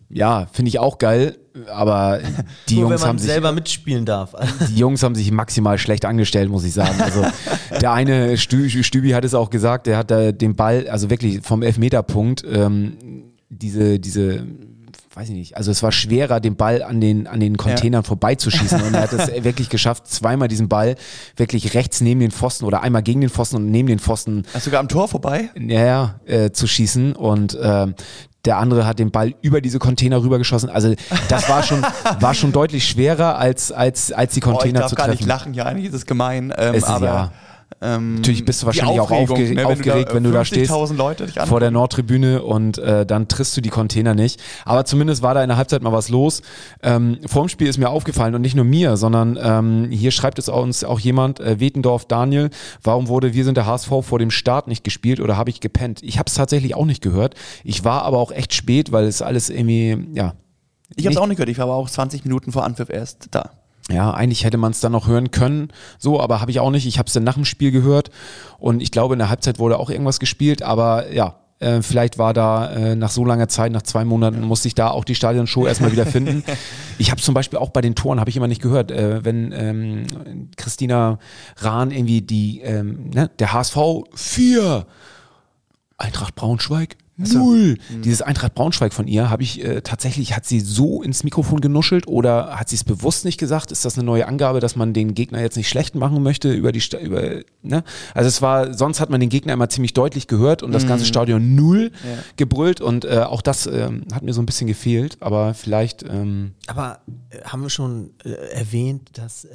ja, finde ich auch geil, aber die Nur wenn Jungs man haben sich selber mitspielen darf. die Jungs haben sich maximal schlecht angestellt, muss ich sagen. Also der eine Stü Stübi hat es auch gesagt, der hat da den Ball, also wirklich vom Elfmeterpunkt, ähm, diese, diese, weiß ich nicht, also es war schwerer, den Ball an den, an den Containern vorbeizuschießen und er hat es wirklich geschafft, zweimal diesen Ball wirklich rechts neben den Pfosten oder einmal gegen den Pfosten und neben den Pfosten Hast du sogar am Tor vorbei? ja, ja, äh, zu schießen und ähm, der andere hat den Ball über diese Container rübergeschossen. Also das war schon, war schon deutlich schwerer als, als, als die Oh, ich Container darf zu gar treffen. nicht lachen, ja, eigentlich ist es gemein. Ähm, Es ist aber ja- ähm, Natürlich bist du wahrscheinlich auch aufge ne, aufgeregt, wenn du da stehst 50.000 Leute dich vor der Nordtribüne und äh, dann triffst du die Container nicht. Aber zumindest war da in der Halbzeit mal was los. Ähm, vorm Spiel ist mir aufgefallen und nicht nur mir, sondern ähm, hier schreibt es uns auch jemand, äh, Wetendorf Daniel, warum wurde Wir sind der HSV vor dem Start nicht gespielt oder habe ich gepennt? Ich habe es tatsächlich auch nicht gehört. Ich war aber auch echt spät, weil es alles irgendwie, ja, Ich habe es auch nicht gehört, ich war aber auch 20 Minuten vor Anpfiff erst da. Ja, eigentlich hätte man es dann noch hören können, so, aber habe ich auch nicht. Ich habe es dann nach dem Spiel gehört und ich glaube, in der Halbzeit wurde auch irgendwas gespielt, aber ja, äh, vielleicht war da äh, nach so langer Zeit, nach zwei Monaten, musste ich da auch die Stadionshow erstmal wieder finden. Ich habe zum Beispiel auch bei den Toren, habe ich immer nicht gehört, äh, wenn ähm, Christina Rahn irgendwie die, ähm, ne, der HSV 4, Eintracht Braunschweig Null. Dieses Eintracht Braunschweig von ihr habe ich äh, tatsächlich, hat sie so ins Mikrofon genuschelt oder hat sie es bewusst nicht gesagt? Ist das eine neue Angabe, dass man den Gegner jetzt nicht schlecht machen möchte über die, über, ne? Also es war, sonst hat man den Gegner immer ziemlich deutlich gehört und das ganze Stadion null gebrüllt und äh, auch das ähm, hat mir so ein bisschen gefehlt, aber vielleicht, ähm, Aber äh, haben wir schon äh, erwähnt, dass äh,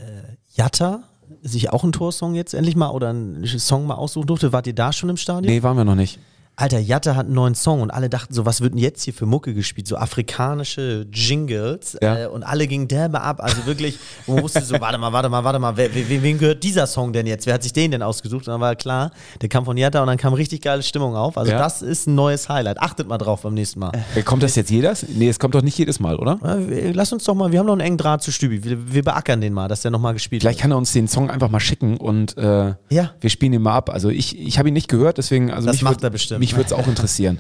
Jatta sich auch einen Torsong jetzt endlich mal oder einen Song mal aussuchen durfte? Wart ihr da schon im Stadion? nee, waren wir noch nicht. Alter, Jatta hat einen neuen Song und alle dachten so, was wird denn jetzt hier für Mucke gespielt? So afrikanische Jingles Ja. äh, und alle gingen derbe ab. Also wirklich, man wusste so, warte mal, warte mal, warte mal, wer, wer, wem gehört dieser Song denn jetzt? Wer hat sich den denn ausgesucht? Und dann war klar, der kam von Jatta und dann kam richtig geile Stimmung auf. Also Ja. das ist ein neues Highlight. Achtet mal drauf beim nächsten Mal. Äh, Kommt das jetzt jedes? Nee, es kommt doch nicht jedes Mal, oder? Wir- Lass uns doch mal, wir haben noch einen engen Draht zu Stübi. Wir, wir beackern den mal, dass der nochmal gespielt Vielleicht kann er uns den Song einfach mal schicken und äh, Ja. wir spielen ihn mal ab. Also ich, ich habe ihn nicht gehört, deswegen, also Das macht würd- er bestimmt. Mich würde es auch interessieren.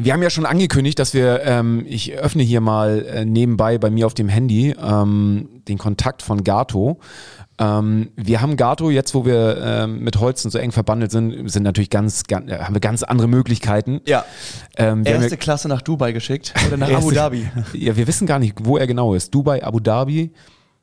Wir haben ja schon angekündigt, dass wir, ähm, ich öffne hier mal äh, nebenbei bei mir auf dem Handy ähm, den Kontakt von Gato. Ähm, wir haben Gato jetzt, wo wir ähm, mit Holzen so eng verbandelt sind, sind natürlich ganz, ganz haben wir ganz andere Möglichkeiten. Ja. Ähm, wir haben Erste ja- Klasse nach Dubai geschickt oder nach Abu Dhabi. Ja, wir wissen gar nicht, wo er genau ist. Dubai, Abu Dhabi.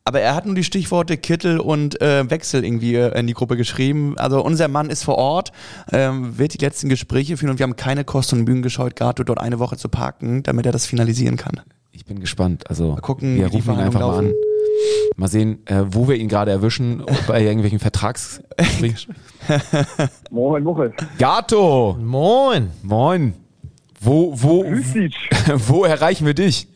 Aber er hat nur die Stichworte Kittel und äh, Wechsel irgendwie äh, in die Gruppe geschrieben. Also unser Mann ist vor Ort, ähm, wird die letzten Gespräche führen und wir haben keine Kosten und Mühen gescheut, Gato dort eine Woche zu parken, damit er das finalisieren kann. Ich bin gespannt. Also Mal gucken, wir rufen ihn einfach mal Verhandlungen an. Mal sehen, äh, wo wir ihn gerade erwischen, ob bei irgendwelchen Vertrags. Moin, Muchel. Gato! Moin. Moin! Wo, wo, wo erreichen wir dich?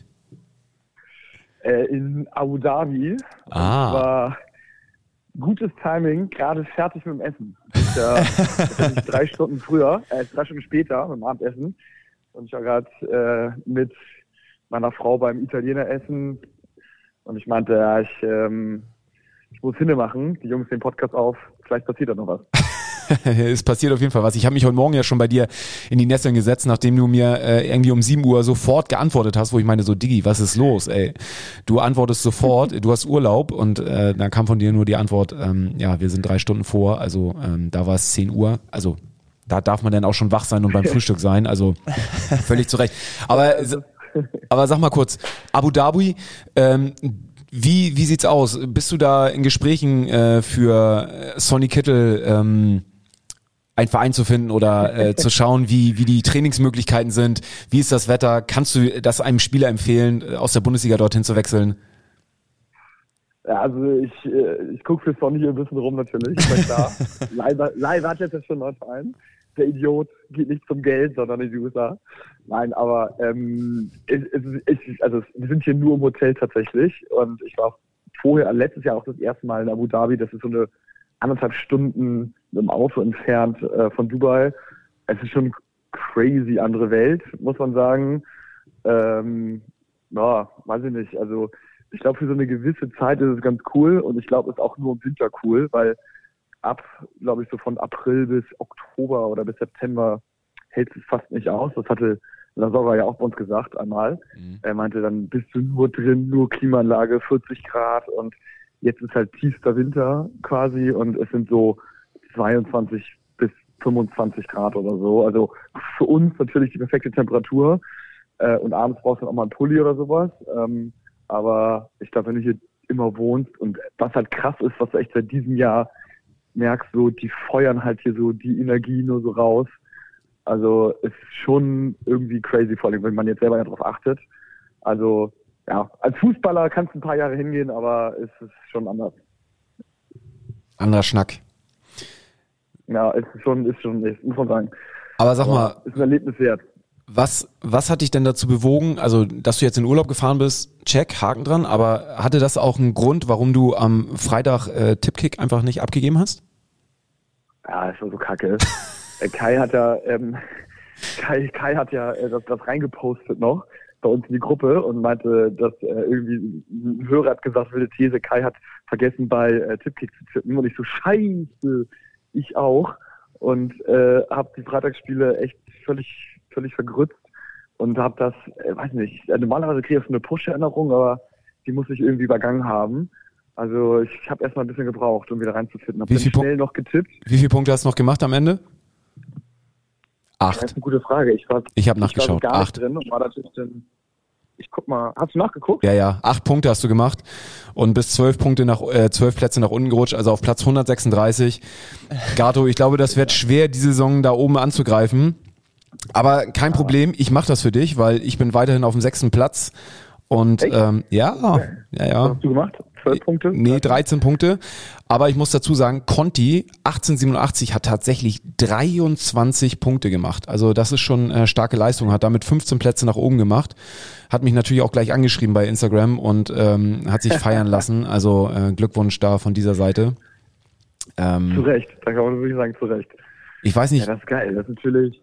Äh, in Abu Dhabi. Ah. War gutes Timing, gerade fertig mit dem Essen. Ich, äh, drei Stunden früher, äh, drei Stunden später mit dem Abendessen. Und ich war gerade äh, mit meiner Frau beim Italiener essen. Und ich meinte, ja, ich, ähm, ich muss Hinne machen. Die Jungs nehmen Podcast auf. Vielleicht passiert da noch was. es passiert auf jeden Fall was. Ich habe mich heute Morgen ja schon bei dir in die Nesseln gesetzt, nachdem du mir äh, irgendwie um 7 Uhr sofort geantwortet hast, wo ich meine so, Diggi, was ist los, ey? Du antwortest sofort, du hast Urlaub und äh, dann kam von dir nur die Antwort, ähm, ja, wir sind drei Stunden vor, also ähm, da war es 10 Uhr, also da darf man dann auch schon wach sein und beim Frühstück sein, also völlig zu Recht. Aber, aber sag mal kurz, Abu Dhabi, ähm, wie, wie sieht's aus? Bist du da in Gesprächen äh, für äh, Sonny Kittel ähm, einen Verein zu finden oder äh, zu schauen, wie, wie die Trainingsmöglichkeiten sind? Wie ist das Wetter? Kannst du das einem Spieler empfehlen, äh, aus der Bundesliga dorthin zu wechseln? Ja, also ich, äh, ich gucke für Sonny ein bisschen rum natürlich, ist klar. Leider, leider hat jetzt schon einen neuen Verein. Der Idiot geht nicht zum Geld, sondern in die USA. Nein, aber ähm, es, es, also wir sind hier nur im Hotel tatsächlich und ich war vorher, letztes Jahr auch das erste Mal in Abu Dhabi. Das ist so eine anderthalb Stunden dem Auto entfernt äh, von Dubai. Es ist schon crazy andere Welt, muss man sagen. Ähm, ja, weiß ich nicht. Also ich glaube, für so eine gewisse Zeit ist es ganz cool und ich glaube, es ist auch nur im Winter cool, weil ab, glaube ich, so von April bis Oktober oder bis September hält es fast nicht aus. Das hatte Lazora ja auch bei uns gesagt einmal. Er meinte, dann bist du nur drin, nur Klimaanlage, 40 Grad und jetzt ist halt tiefster Winter quasi und es sind so 22 bis 25 Grad oder so. Also für uns natürlich die perfekte Temperatur. Äh, und abends brauchst du dann auch mal einen Pulli oder sowas. Ähm, aber ich glaube, wenn du hier immer wohnst und was halt krass ist, was du echt seit diesem Jahr merkst, so die feuern halt hier so die Energie nur so raus. Also es ist schon irgendwie crazy, vor allem wenn man jetzt selber darauf achtet. Also ja, als Fußballer kannst du ein paar Jahre hingehen, aber es ist schon anders. Anderer Schnack. Ja, es ist schon, ist schon, ist, muss man sagen. Aber sag mal, ist ein Erlebnis wert. was, was hat dich denn dazu bewogen, also dass du jetzt in Urlaub gefahren bist, check, Haken dran, aber hatte das auch einen Grund, warum du am Freitag äh, Tippkick einfach nicht abgegeben hast? Ja, ist schon so kacke. Äh, Kai hat ja, ähm, Kai, Kai hat ja äh, das, das reingepostet noch bei uns in die Gruppe und meinte, dass äh, irgendwie ein Hörer hat gesagt, wilde These, Kai hat vergessen bei äh, Tippkick zu tippen und ich so, scheiße, ich auch und äh, habe die Freitagsspiele echt völlig, völlig vergrützt und habe das, äh, weiß nicht, äh, normalerweise kriege ich so eine Push-Erinnerung, aber die muss ich irgendwie übergangen haben. Also ich habe erstmal ein bisschen gebraucht, um wieder reinzufinden. Hab Pu- schnell noch getippt. Wie viele Punkte hast du noch gemacht am Ende? Das Acht. ist eine gute Frage. Ich war, Ich habe ich war nachgeschaut. gar Acht. nicht drin und war natürlich dann, ich guck mal, hast du nachgeguckt? Ja, ja, acht Punkte hast du gemacht und bis zwölf Punkte nach, äh, zwölf Plätze nach unten gerutscht, also auf Platz 136. Gato, ich glaube, das wird schwer, diese Saison da oben anzugreifen. Aber kein Problem, ich mache das für dich, weil ich bin weiterhin auf dem sechsten Platz. Und Echt? ähm, ja, ja, Was ja. hast du gemacht? Zwölf Punkte? Nee, 13 Punkte. Aber ich muss dazu sagen, Conti 1887 hat tatsächlich 23 Punkte gemacht. Also das ist schon äh, starke Leistung. Hat damit 15 Plätze nach oben gemacht. Hat mich natürlich auch gleich angeschrieben bei Instagram und ähm, hat sich feiern lassen. Also äh, Glückwunsch da von dieser Seite. Zu Ähm, Recht. Da kann man wirklich sagen, zu Recht. ich weiß Ja, nicht, das ist geil. Das ist natürlich,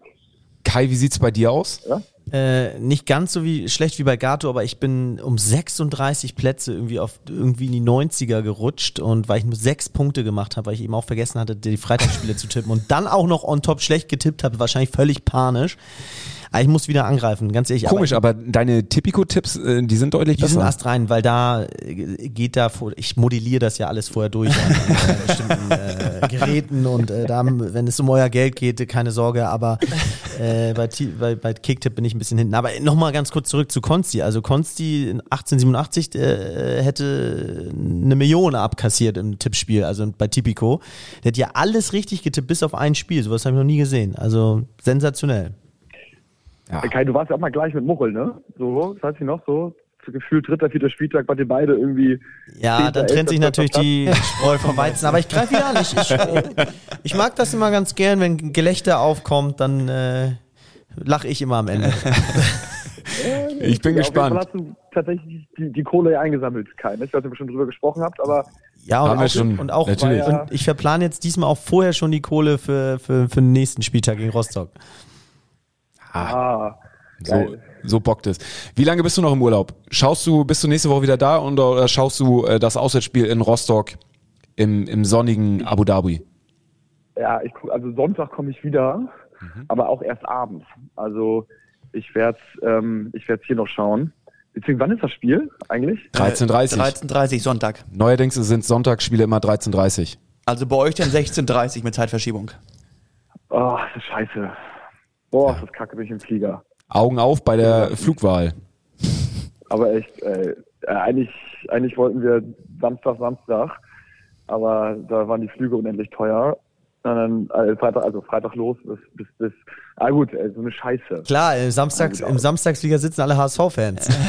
Kai, wie sieht's bei dir aus? Äh, nicht ganz so wie schlecht wie bei Gato, aber ich bin um 36 Plätze irgendwie auf irgendwie in die 90er gerutscht und weil ich nur sechs Punkte gemacht habe, weil ich eben auch vergessen hatte, die Freitagsspiele zu tippen und dann auch noch on top schlecht getippt habe, wahrscheinlich völlig panisch. Aber ich muss wieder angreifen, ganz ehrlich. Komisch, aber aber deine Tipico-Tipps, äh, die sind deutlich die sind besser. erst rein, weil da äh, geht da vor, ich modelliere das ja alles vorher durch an, an äh, bestimmten äh, Geräten und äh, da, wenn es um euer Geld geht, keine Sorge, aber äh, bei, bei, bei Kicktipp bin ich ein bisschen hinten. Aber nochmal ganz kurz zurück zu Konsti. Also Konsti in 1887 äh, hätte eine Million abkassiert im Tippspiel, also bei Tipico. Der hat ja alles richtig getippt, bis auf ein Spiel. Sowas habe ich noch nie gesehen. Also sensationell. Ja. Kai, du warst ja auch mal gleich mit Muchel, ne? So, das heißt sie noch so? Gefühlt dritter, vierter Spieltag, wart ihr beide irgendwie. Ja, Zehnter, dann trennt sich natürlich die Spreu vom Weizen. Aber ich greife wieder an. Ich, ich, ich mag das immer ganz gern, wenn Gelächter aufkommt, dann äh, lache ich immer am Ende. Ich bin Ja, gespannt. Auf jeden Fall hast du tatsächlich die, die Kohle ja eingesammelt, Kai. ne? Ich weiß nicht, ob ihr schon drüber gesprochen habt, aber Ja, und Haben wir auch, schon, und auch natürlich. und ich verplane jetzt diesmal auch vorher schon die Kohle für, für, für den nächsten Spieltag gegen Rostock. Ah, So, geil. so bockt es. Wie lange bist du noch im Urlaub? Schaust du, bist du nächste Woche wieder da und, oder schaust du äh, das Auswärtsspiel in Rostock im, im sonnigen Abu Dhabi? Ja, ich guck, also Sonntag komme ich wieder, Mhm. aber auch erst abends. Also ich werde ähm, ich werde hier noch schauen. Beziehungsweise wann ist das Spiel eigentlich? 13.30 13.30 Sonntag. Neuerdings sind Sonntagsspiele immer 13.30 Also bei euch dann 16.30 mit Zeitverschiebung. Oh, das ist scheiße. Boah, ist das kacke bin ich im Flieger. Augen auf bei der Flugwahl. Aber echt, äh, äh, eigentlich, eigentlich wollten wir Samstag, Samstag, aber da waren die Flüge unendlich teuer. Und dann äh, Freitag, also Freitag los bis bis bis. Ah gut, ey, so eine Scheiße. Klar, im, Samstags, im Samstagsflieger sitzen alle HSV-Fans.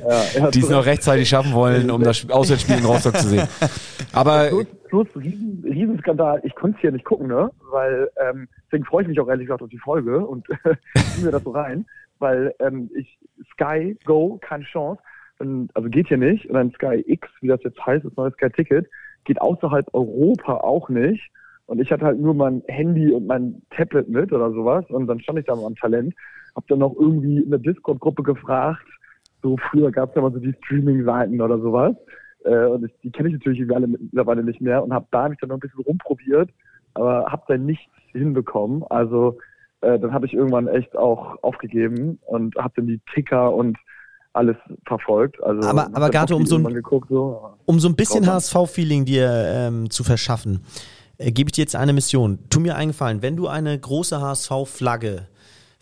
Ja, ja, Die es noch rechtzeitig schaffen wollen, um das Auswärtsspiel in Rostock zu sehen. Aber Plus, plus riesen, Riesenskandal. Ich konnte es hier nicht gucken, ne? Weil ähm, deswegen freue ich mich auch ehrlich gesagt auf die Folge und zieh mir das so rein, weil ähm, ich Sky Go keine Chance. Und, also geht hier nicht. Und dann Sky X, wie das jetzt heißt, das neue Sky Ticket, geht außerhalb Europa auch nicht. Und ich hatte halt nur mein Handy und mein Tablet mit oder sowas. Und dann stand ich da am Talent, hab dann noch irgendwie in der Discord-Gruppe gefragt. So früher gab es ja mal so die Streaming-Seiten oder sowas. Äh, und ich, die kenne ich natürlich alle mittlerweile nicht mehr und habe da mich dann noch ein bisschen rumprobiert, aber habe dann nichts hinbekommen. Also äh, dann habe ich irgendwann echt auch aufgegeben und habe dann die Ticker und alles verfolgt. Also Aber- aber Gato, um so ein- geguckt, so. Um so ein bisschen. HSV-Feeling dir ähm, zu verschaffen, äh, gebe ich dir jetzt eine Mission. Tu mir eingefallen, wenn du eine große HSV-Flagge,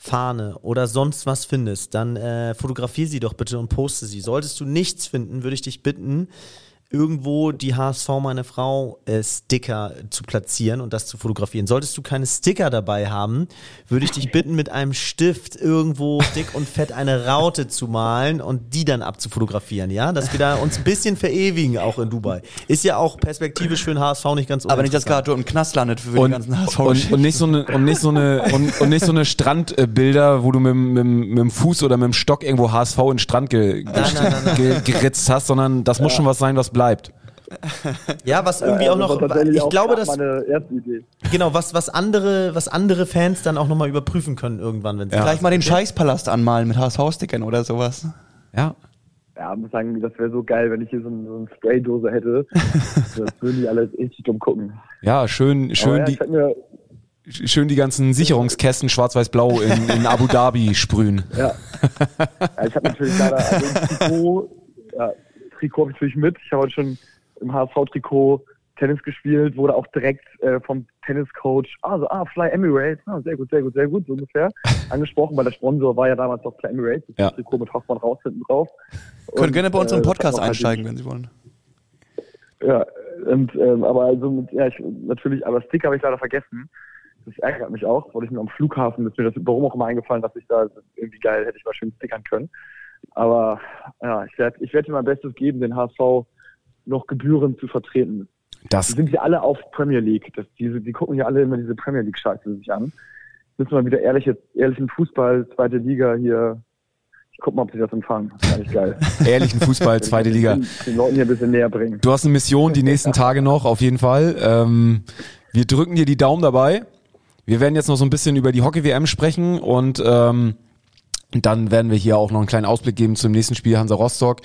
Fahne oder sonst was findest, dann äh, fotografier sie doch bitte und poste sie. Solltest du nichts finden, würde ich dich bitten, irgendwo die HSV meine Frau äh, Sticker zu platzieren und das zu fotografieren. Solltest du keine Sticker dabei haben, würde ich dich bitten, mit einem Stift irgendwo dick und fett eine Raute zu malen und die dann abzufotografieren, ja? Dass wir da uns ein bisschen verewigen, auch in Dubai. Ist ja auch perspektivisch für den HSV nicht ganz Aber nicht, dass uninteressant. Gato im Knast landet für die und, ganzen HSV. und, und nicht so eine und nicht so eine und, und nicht so eine Strandbilder, wo du mit, dem- mit, dem- mit dem Fuß oder mit dem Stock irgendwo HSV in den Strand ge, nein, nein, nein. ge, geritzt hast, sondern das muss schon was sein, was bleibt. Ja, was irgendwie Ja, auch das noch, ich auch glaube, dass, meine erste Idee. genau, was, was andere, was andere Fans dann auch nochmal überprüfen können irgendwann, wenn sie Vielleicht mal den Scheißpalast anmalen mit HSV-Stickern oder sowas. Ja. Ja, muss sagen, das wäre so geil, wenn ich hier so, ein, so eine Spraydose hätte. das würden die alle richtig dumm gucken. Ja, schön, schön ja, die schön die ganzen Sicherungskästen schwarz-weiß-blau in, in Abu Dhabi sprühen. Ja. ja ich habe natürlich leider also ein Trikot, ja, Trikot habe ich natürlich mit. Ich habe heute schon im HSV-Trikot Tennis gespielt, wurde auch direkt äh, vom Tenniscoach, also ah, Fly Emirates, ah, sehr gut, sehr gut, sehr gut, so ungefähr, angesprochen, weil der Sponsor war ja damals noch Fly Emirates, das Ja. Trikot mit Hoffmann raus hinten drauf. Können gerne bei uns äh, im das Podcast halt einsteigen, wenn Sie wollen. Ja, und ähm, aber also mit, ja, ich, natürlich, aber Sticker habe ich leider vergessen. Das ärgert mich auch, wollte ich mir am Flughafen, ist mir das warum auch immer eingefallen, dass ich da irgendwie geil hätte ich mal schön stickern können. Aber ja, ich werde ich werd mein Bestes geben, den HSV noch gebührend zu vertreten. Die Das, sind ja alle auf Premier League. Das, diese, die gucken ja alle immer diese Premier League Scheiße sich an. Müssen wir wieder ehrlich, ehrlichen Fußball, zweite Liga hier. Ich guck mal, ob sie das empfangen. Eigentlich geil. ehrlichen Fußball, zweite Liga. Den, den Leuten hier ein bisschen näher bringen. Du hast eine Mission die nächsten Tage noch, auf jeden Fall. Ähm, wir drücken dir die Daumen dabei. Wir werden jetzt noch so ein bisschen über die Hockey-WM sprechen und ähm, dann werden wir hier auch noch einen kleinen Ausblick geben zum nächsten Spiel Hansa Rostock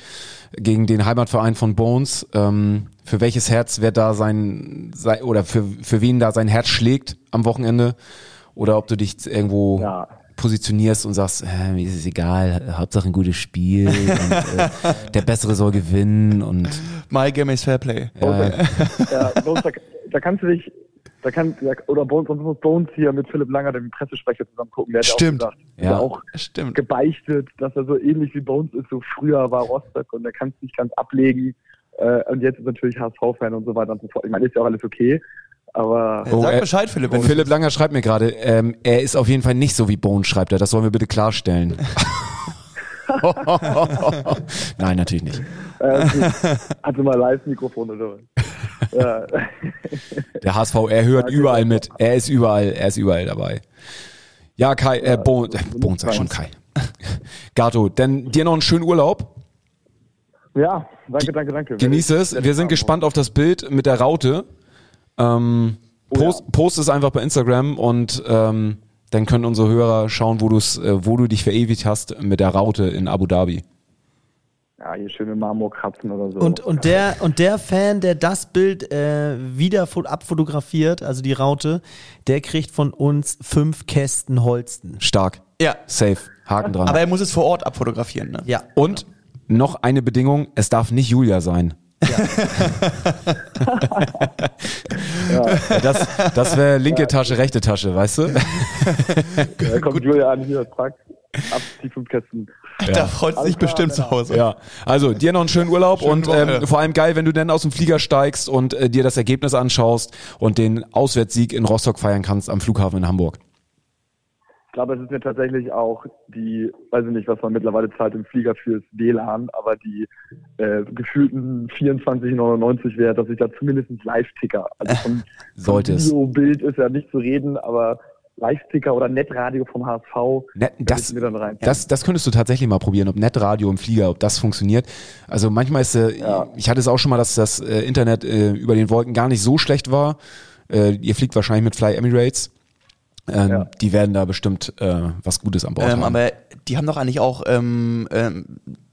gegen den Heimatverein von Bones. Ähm, für welches Herz wer da sein, sein oder für, für wen da sein Herz schlägt am Wochenende oder ob du dich irgendwo Ja. positionierst und sagst, äh, mir ist es egal, Hauptsache ein gutes Spiel und äh, der Bessere soll gewinnen und My Game is Fair Play. ja, Ja, Bones, da, da kannst du dich, da kann, oder Bones, sonst muss Bones hier mit Philipp Langer, dem Pressesprecher, zusammen gucken. Der hat Stimmt. ja auch gesagt, Ja. auch Stimmt. gebeichtet, dass er so ähnlich wie Bones ist, so früher war Rostock und er kann es nicht ganz ablegen. Äh, und jetzt ist natürlich HSV-Fan und so weiter und so fort. Ich meine, ist ja auch alles okay, aber Oh, Sag äh, Bescheid, Philipp. wenn du- Philipp Langer schreibt mir gerade, ähm, er ist auf jeden Fall nicht so wie Bones, schreibt er. Das sollen wir bitte klarstellen. Nein, natürlich nicht. äh, hatte mal Live-Mikrofon oder was. Ja. Der HSV, er hört Ja, überall genau. mit. Er ist überall, er ist überall dabei. Ja, Kai, äh, Bo, äh, Bones sag schon Kai. Gato, dann dir noch einen schönen Urlaub. ja, danke, danke, danke. Genieße es. Wir sind gespannt auf das Bild mit der Raute. Ähm, Oh post, post es einfach bei Instagram und ähm, dann können unsere Hörer schauen, wo, du's, äh, wo du dich verewigt hast mit der Raute in Abu Dhabi. Ja, hier schöne Marmorkratzen oder so. Und, und, der, und der Fan, der das Bild äh, wieder fo- abfotografiert, also die Raute, der kriegt von uns fünf Kästen Holsten. Stark. Ja. Safe. Haken dran. Aber er muss es vor Ort abfotografieren, ne? Ja. und noch eine Bedingung, es darf nicht Julia sein. Ja, das das wäre linke Tasche, rechte Tasche, weißt du? da kommt Julia an, hier, zack, ab die fünf Kästen. Da freut sich bestimmt zu Hause. Ja, also dir noch einen schönen Urlaub und Woche. ähm, vor allem geil, wenn du dann aus dem Flieger steigst und äh, dir das Ergebnis anschaust und den Auswärtssieg in Rostock feiern kannst am Flughafen in Hamburg. Ich glaube, es ist mir tatsächlich auch die, weiß ich nicht, was man mittlerweile zahlt im Flieger fürs WLAN, aber die äh, gefühlten 24,99 wert, dass ich da zumindest Live-Ticker, also von, Sollte von es. Video-Bild ist ja nicht zu reden, aber Live-Ticker oder Netradio vom HSV, Net, das, ich mir dann rein. das, das könntest du tatsächlich mal probieren, ob Netradio im Flieger, ob das funktioniert. Also manchmal ist, äh, Ja. ich hatte es auch schon mal, dass das äh, Internet äh, über den Wolken gar nicht so schlecht war. Äh, ihr fliegt wahrscheinlich mit Fly Emirates. Ähm, Ja. Die werden da bestimmt äh, was Gutes an Bord Ähm, haben. aber die haben doch eigentlich auch ähm, ähm,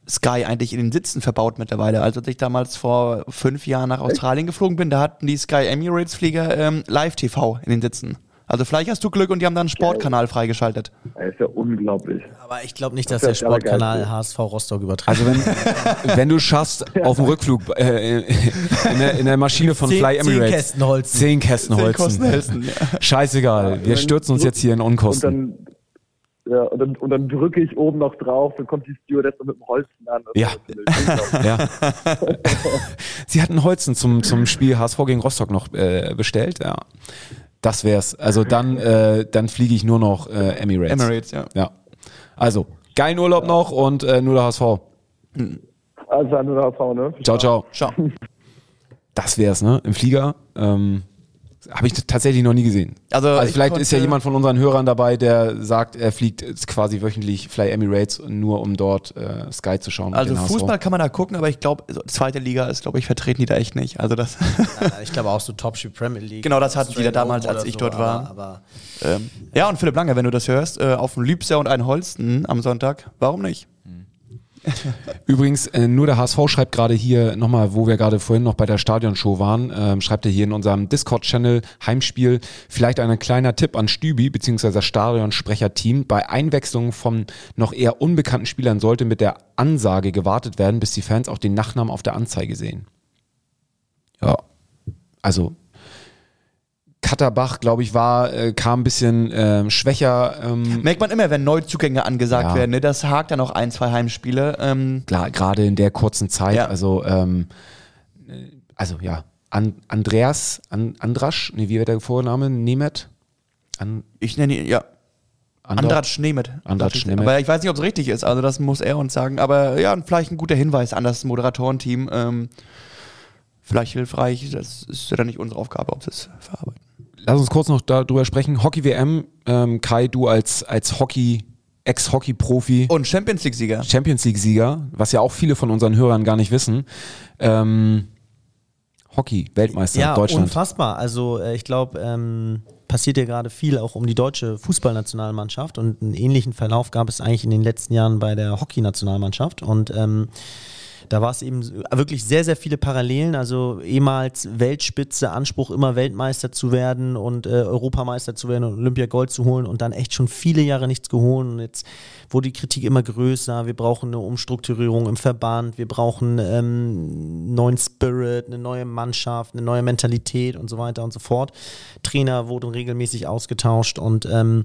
Sky eigentlich in den Sitzen verbaut mittlerweile. Also als ich damals vor fünf Jahren nach Australien geflogen bin, da hatten die Sky Emirates Flieger ähm, Live-TV in den Sitzen. Also vielleicht hast du Glück und die haben dann einen Sportkanal freigeschaltet. Das ist ja unglaublich. Aber ich glaube nicht, dass Das der Sportkanal. HSV Rostock überträgt. Also wenn, wenn du schaffst, auf dem Rückflug äh, in, der, in der Maschine von Zehn- Fly zehn Emirates. Kästen Holzen. Zehn Kästen Zehn Holzen. Ja. Scheißegal, wir stürzen uns jetzt hier in Und Unkosten. dann, ja, und dann, und dann drücke ich oben noch drauf, dann kommt die Stewardess mit dem Holzen an. Ja. Ja. Sie hatten Holzen zum, zum Spiel HSV gegen Rostock noch äh, bestellt, ja. Das wär's. Also dann, äh, dann fliege ich nur noch äh, Emirates. Emirates, ja. Ja. Also, geilen Urlaub noch und äh, nur der HSV. Also an der HSV, ne? Ciao, ciao. Ciao. Das wär's, ne? Im Flieger. Ähm, Habe ich tatsächlich noch nie gesehen. Also, Also ich vielleicht ist ja jemand von unseren Hörern dabei, der sagt, er fliegt quasi wöchentlich Fly Emirates, nur um dort äh, Sky zu schauen. Also den HSV. Fußball kann man da gucken, aber ich glaube, so zweite Liga ist, glaube ich, vertreten die da echt nicht. Also das, Ja, ich glaube auch so Top Spiel Premier League. Genau, das hatten die da damals, als ich so, dort war. Aber, aber ähm, ja, und Philipp Lange, wenn du das hörst, äh, auf dem Lübser und ein Holsten am Sonntag, warum nicht? Übrigens, äh, nur der HSV schreibt gerade hier nochmal, wo wir gerade vorhin noch bei der Stadionshow waren, ähm, schreibt er hier in unserem Discord-Channel Heimspiel vielleicht ein kleiner Tipp an Stübi bzw. das Stadionsprecherteam. Bei Einwechslung von noch eher unbekannten Spielern sollte mit der Ansage gewartet werden, bis die Fans auch den Nachnamen auf der Anzeige sehen. Ja, also Katterbach, glaube ich, war, äh, kam ein bisschen ähm, schwächer. Ähm, Merkt man immer, wenn Neuzugänge angesagt Ja. werden, ne? das hakt dann auch ein, zwei Heimspiele. Ähm, klar, gerade in der kurzen Zeit, Ja. also, ähm, äh, also ja, An Andreas, An Andrasch, nee, wie wird der Vorname? Nemet? An ich nenne ihn, ja, Andra- Andrat Schneemet. Andrat Schneemet. Aber ich weiß nicht, ob es richtig ist, also das muss er uns sagen. Aber ja, vielleicht ein guter Hinweis an das Moderatorenteam. Ähm, vielleicht hilfreich, das ist ja dann nicht unsere Aufgabe, ob sie es verarbeiten. Lass uns kurz noch darüber sprechen. Hockey-WM, ähm, Kai, du als, als Hockey, Ex-Hockey-Profi, Und Champions League-Sieger. Champions League-Sieger, was ja auch viele von unseren Hörern gar nicht wissen. Ähm, Hockey, Weltmeister, ja, Deutschland. unfassbar. Also äh, ich glaube, ähm, passiert ja gerade viel auch um die deutsche Fußballnationalmannschaft und einen ähnlichen Verlauf gab es eigentlich in den letzten Jahren bei der Hockeynationalmannschaft und ähm, da war es eben wirklich sehr, sehr viele Parallelen. Also ehemals Weltspitze, Anspruch, immer Weltmeister zu werden und äh, Europameister zu werden und Olympia Gold zu holen und dann echt schon viele Jahre nichts geholt. Und jetzt wurde die Kritik immer größer. Wir brauchen eine Umstrukturierung im Verband, wir brauchen ähm, neuen Spirit, eine neue Mannschaft, eine neue Mentalität und so weiter und so fort. Trainer wurden regelmäßig ausgetauscht und ähm,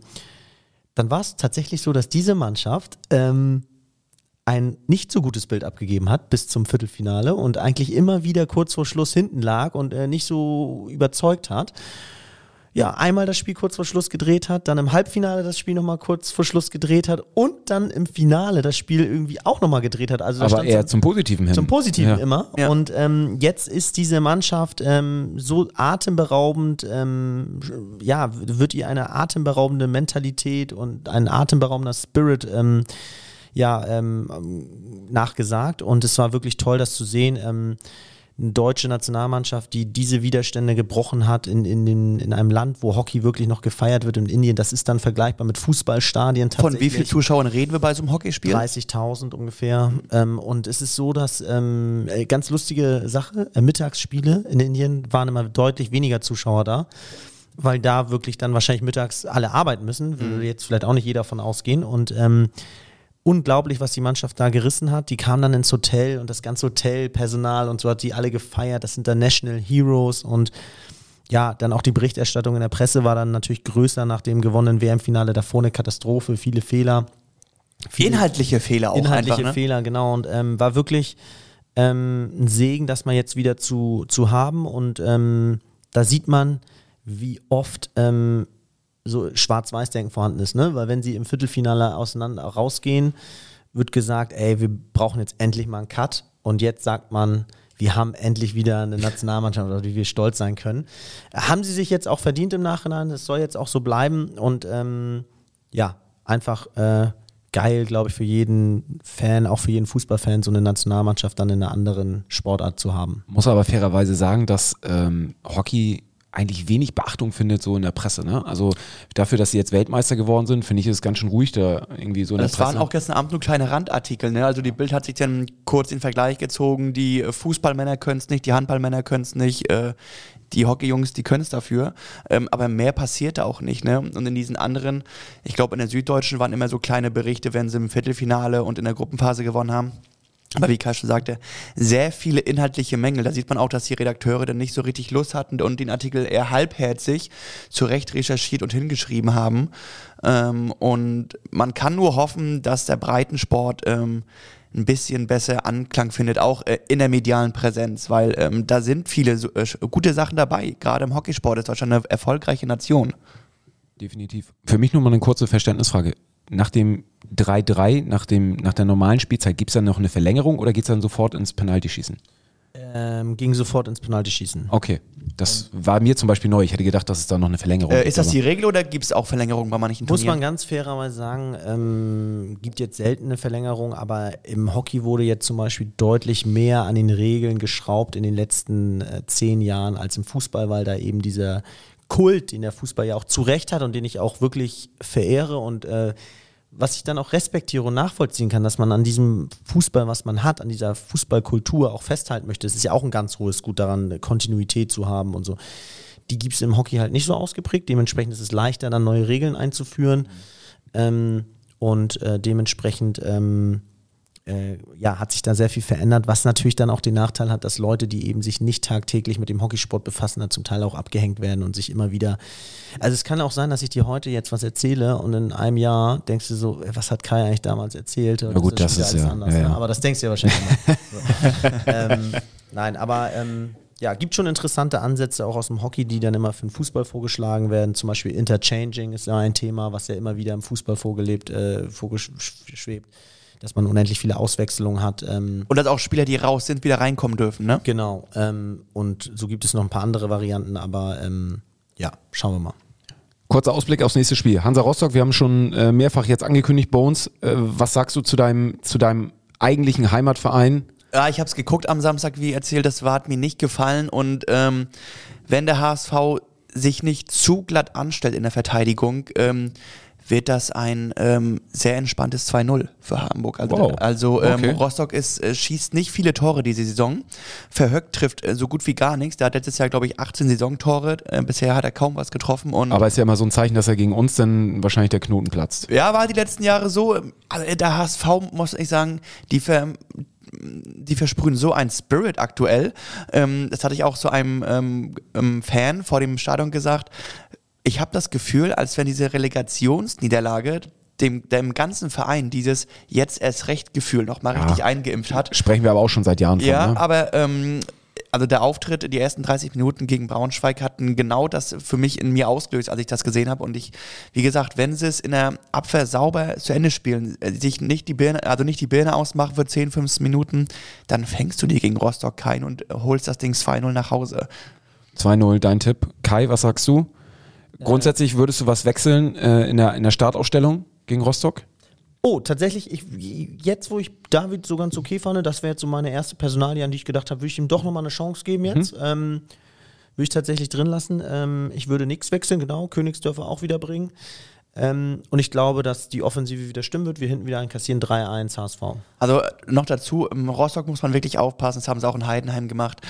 dann war es tatsächlich so, dass diese Mannschaft ähm, ein nicht so gutes Bild abgegeben hat bis zum Viertelfinale und eigentlich immer wieder kurz vor Schluss hinten lag und äh, nicht so überzeugt hat. Ja, einmal das Spiel kurz vor Schluss gedreht hat, dann im Halbfinale das Spiel nochmal kurz vor Schluss gedreht hat und dann im Finale das Spiel irgendwie auch nochmal gedreht hat. Also Aber eher zum Positiven hin. Zum Positiven Ja. immer. Ja. Und ähm, jetzt ist diese Mannschaft ähm, so atemberaubend, ähm, ja, wird ihr eine atemberaubende Mentalität und ein atemberaubender Spirit ähm, ja, ähm, nachgesagt. Und es war wirklich toll, das zu sehen. Ähm, eine deutsche Nationalmannschaft, die diese Widerstände gebrochen hat in, in, den, in einem Land, wo Hockey wirklich noch gefeiert wird in Indien. Das ist dann vergleichbar mit Fußballstadien Von tatsächlich. wie vielen Zuschauern reden wir bei so einem Hockeyspiel? 30.000 ungefähr. Ähm, und es ist so, dass ähm, äh, ganz lustige Sache, äh, Mittagsspiele in Indien waren immer deutlich weniger Zuschauer da, weil da wirklich dann wahrscheinlich mittags alle arbeiten müssen. Würde jetzt vielleicht auch nicht jeder von ausgehen. Und ähm, unglaublich, was die Mannschaft da gerissen hat. Die kamen dann ins Hotel und das ganze Hotelpersonal und so hat die alle gefeiert. Das sind dann National Heroes und ja, dann auch die Berichterstattung in der Presse war dann natürlich größer nach dem gewonnenen WM-Finale. Davor eine Katastrophe, viele Fehler. Inhaltliche Fehler auch Inhaltliche einfach, ne? Fehler, genau. Und ähm, war wirklich ähm, ein Segen, das mal jetzt wieder zu, zu haben. Und ähm, da sieht man, wie oft ähm, so Schwarz-Weiß-Denken vorhanden ist, ne? Weil wenn sie im Viertelfinale auseinander rausgehen, wird gesagt, ey, wir brauchen jetzt endlich mal einen Cut. Und jetzt sagt man, wir haben endlich wieder eine Nationalmannschaft, auf die wir stolz sein können. Haben sie sich jetzt auch verdient im Nachhinein, das soll jetzt auch so bleiben. Und ähm, ja, einfach äh, geil, glaube ich, für jeden Fan, auch für jeden Fußballfan, so eine Nationalmannschaft dann in einer anderen Sportart zu haben. Muss aber fairerweise sagen, dass ähm, Hockey eigentlich wenig Beachtung findet so in der Presse. Ne? Also dafür, dass sie jetzt Weltmeister geworden sind, finde ich es ganz schön ruhig da irgendwie so in Das der Presse. waren auch gestern Abend nur kleine Randartikel. Ne? Also die Bild hat sich dann kurz den Vergleich gezogen, die äh, Fußballmänner können es nicht, die Handballmänner können es nicht, äh, die Hockeyjungs, die können es dafür. Ähm, aber mehr passiert da auch nicht. Ne? Und in diesen anderen, ich glaube in der Süddeutschen waren immer so kleine Berichte, wenn sie im Viertelfinale und in der Gruppenphase gewonnen haben. Aber wie Kai schon sagte, sehr viele inhaltliche Mängel. Da sieht man auch, dass die Redakteure dann nicht so richtig Lust hatten und den Artikel eher halbherzig zurecht recherchiert und hingeschrieben haben. Ähm, und man kann nur hoffen, dass der Breitensport ähm, ein bisschen besser Anklang findet, auch äh, in der medialen Präsenz, weil ähm, da sind viele so, äh, gute Sachen dabei. Gerade im Hockeysport ist Deutschland eine erfolgreiche Nation. Definitiv. Für mich nur mal eine kurze Verständnisfrage. Nach dem 3-3, nach, dem, nach der normalen Spielzeit, gibt es dann noch eine Verlängerung oder geht es dann sofort ins Penaltyschießen? Ähm, ging sofort ins Penaltyschießen. Okay, das war mir zum Beispiel neu. Ich hätte gedacht, dass es da noch eine Verlängerung Äh, gibt, ist das die Regel oder gibt es auch Verlängerungen bei manchen Muss man ganz fairerweise sagen, ähm, gibt jetzt selten eine Verlängerung, aber im Hockey wurde jetzt zum Beispiel deutlich mehr an den Regeln geschraubt in den letzten äh, zehn Jahren als im Fußball, weil da eben dieser Kult, den der Fußball ja auch zu Recht hat und den ich auch wirklich verehre und äh, was ich dann auch respektiere und nachvollziehen kann, dass man an diesem Fußball, was man hat, an dieser Fußballkultur auch festhalten möchte. Es ist ja auch ein ganz hohes Gut daran, Kontinuität zu haben und so. Die gibt es im Hockey halt nicht so ausgeprägt. Dementsprechend ist es leichter, dann neue Regeln einzuführen. Ähm, und äh, dementsprechend ähm, äh, ja, hat sich da sehr viel verändert, was natürlich dann auch den Nachteil hat, dass Leute, die eben sich nicht tagtäglich mit dem Hockeysport befassen, dann zum Teil auch abgehängt werden und sich immer wieder. Also es kann auch sein, dass ich dir heute jetzt was erzähle und in einem Jahr denkst du so, ey, was hat Kai eigentlich damals erzählt? Ja gut, das wieder ist alles ja- anders, ja, ne? ja. Aber das denkst du ja wahrscheinlich ähm, nein, aber ähm, ja, gibt schon interessante Ansätze auch aus dem Hockey, die dann immer für den Fußball vorgeschlagen werden. Zum Beispiel Interchanging ist ja ein Thema, was ja immer wieder im Fußball vorgelebt, äh, vorgeschwebt, dass man unendlich viele Auswechslungen hat. Ähm, Und dass auch Spieler, die raus sind, wieder reinkommen dürfen, ne? genau. Ähm, und so gibt es noch ein paar andere Varianten, aber ähm, ja, schauen wir mal. Kurzer Ausblick aufs nächste Spiel. Hansa Rostock, wir haben schon äh, mehrfach jetzt angekündigt, Bones. Äh, was sagst du zu deinem, zu deinem eigentlichen Heimatverein? Ja, ich habe es geguckt am Samstag, wie erzählt, das war, hat mir nicht gefallen. Und ähm, wenn der HSV sich nicht zu glatt anstellt in der Verteidigung, ähm, wird das ein ähm, sehr entspanntes 2-0 für Hamburg. Also, Wow. also ähm, Okay. Rostock ist, äh, schießt nicht viele Tore diese Saison. Verhöckt trifft äh, so gut wie gar nichts. Der hat letztes Jahr, glaube ich, 18 Saisontore. Äh, bisher hat er kaum was getroffen. Und Aber ist ja immer so ein Zeichen, dass er gegen uns dann wahrscheinlich der Knoten platzt. ja, war die letzten Jahre so. Also der HSV, muss ich sagen, die, ver, die versprühen so einen Spirit aktuell. Ähm, das hatte ich auch so einem ähm, ähm, Fan vor dem Stadion gesagt. Ich habe das Gefühl, als wenn diese Relegationsniederlage dem, dem ganzen Verein dieses jetzt erst recht Gefühl nochmal Ja. richtig eingeimpft hat. Sprechen wir aber auch schon seit Jahren von. Ja, ne? aber ähm, also der Auftritt, die ersten 30 Minuten gegen Braunschweig hatten genau das für mich in mir ausgelöst, als ich das gesehen habe. Und ich, wie gesagt, wenn sie es in der Abwehr sauber zu Ende spielen, äh, sich nicht die Birne, also nicht die Birne ausmachen für 10, 15 Minuten, dann fängst du die gegen Rostock kein und holst das Ding 2-0 nach Hause. 2-0, dein Tipp. Kai, was sagst du? Grundsätzlich würdest du was wechseln äh, in, der, in der Startaufstellung gegen Rostock? Oh, tatsächlich, ich, jetzt, wo ich David so ganz okay fand, das wäre jetzt so meine erste Personalie, an die ich gedacht habe, würde ich ihm doch nochmal eine Chance geben jetzt. Ähm, würde ich tatsächlich drin lassen. Ähm, ich würde nichts wechseln, genau. Königsdörfer auch wieder bringen. Ähm, und ich glaube, dass die Offensive wieder stimmen wird. Wir hinten wieder einkassieren 3-1 HSV. Also noch dazu, im Rostock muss man wirklich aufpassen, das haben sie auch in Heidenheim gemacht.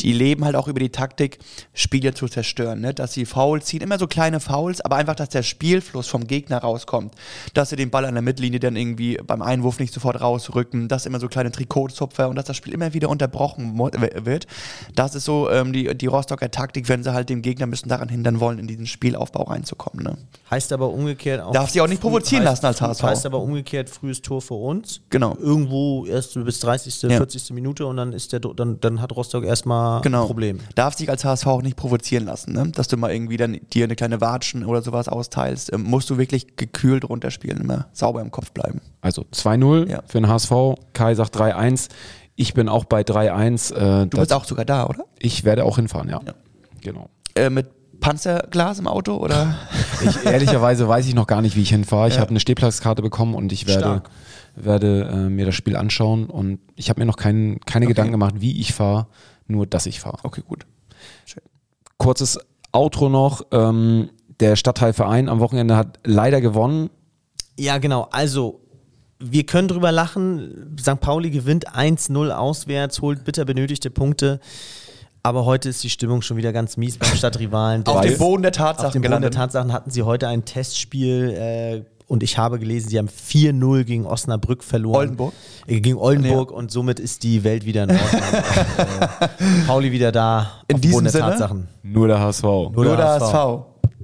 Die leben halt auch über die Taktik, Spiele zu zerstören, ne? dass sie Fouls ziehen, immer so kleine Fouls, aber einfach, dass der Spielfluss vom Gegner rauskommt. Dass sie den Ball an der Mittellinie dann irgendwie beim Einwurf nicht sofort rausrücken, dass immer so kleine Trikotzupfer und dass das Spiel immer wieder unterbrochen wird. Das ist so ähm, die, die Rostocker Taktik, wenn sie halt dem Gegner müssen daran hindern wollen, in diesen Spielaufbau reinzukommen. Ne? Heißt aber umgekehrt auch. Darf sich auch nicht provozieren heißt, lassen als HSV. Heißt aber umgekehrt frühes Tor für uns. Genau. Irgendwo erst bis 30., Ja. 40. Minute und dann ist der dann, dann hat Rostock erstmal genau. ein Problem. Darf sich als HSV auch nicht provozieren lassen, ne? dass du mal irgendwie dann dir eine kleine Watschen oder sowas austeilst. Ähm, musst du wirklich gekühlt runterspielen, immer sauber im Kopf bleiben. Also 2-0 Ja. für den HSV. Kai sagt 3-1. Ich bin auch bei 3-1. Äh, Du bist auch sogar da, oder? Ich werde auch hinfahren, ja. Ja. Genau. Äh, mit Panzerglas im Auto oder? Ich, ehrlicherweise weiß ich noch gar nicht, wie ich hinfahre. Ich habe eine Stehplatzkarte bekommen und ich werde, Stark. werde äh, mir das Spiel anschauen. Und ich habe mir noch kein, keine Gedanken gemacht, wie ich fahre, nur dass ich fahre. Okay, gut. Kurzes Outro noch. Ähm, der Stadtteilverein am Wochenende hat leider gewonnen. Ja, genau. Also, wir können drüber lachen. St. Pauli gewinnt 1-0 auswärts, holt bitter benötigte Punkte. Aber heute ist die Stimmung schon wieder ganz mies beim Stadtrivalen. Auf dem Boden der Tatsachen Auf dem Boden der. Tatsachen hatten sie heute ein Testspiel äh, und ich habe gelesen, sie haben 4-0 gegen Osnabrück verloren. Oldenburg? Äh, gegen Oldenburg und somit ist die Welt wieder in Ordnung. äh, Pauli wieder da In diesem der Sinne? Tatsachen. Nur der HSV. Nur Nur der HSV.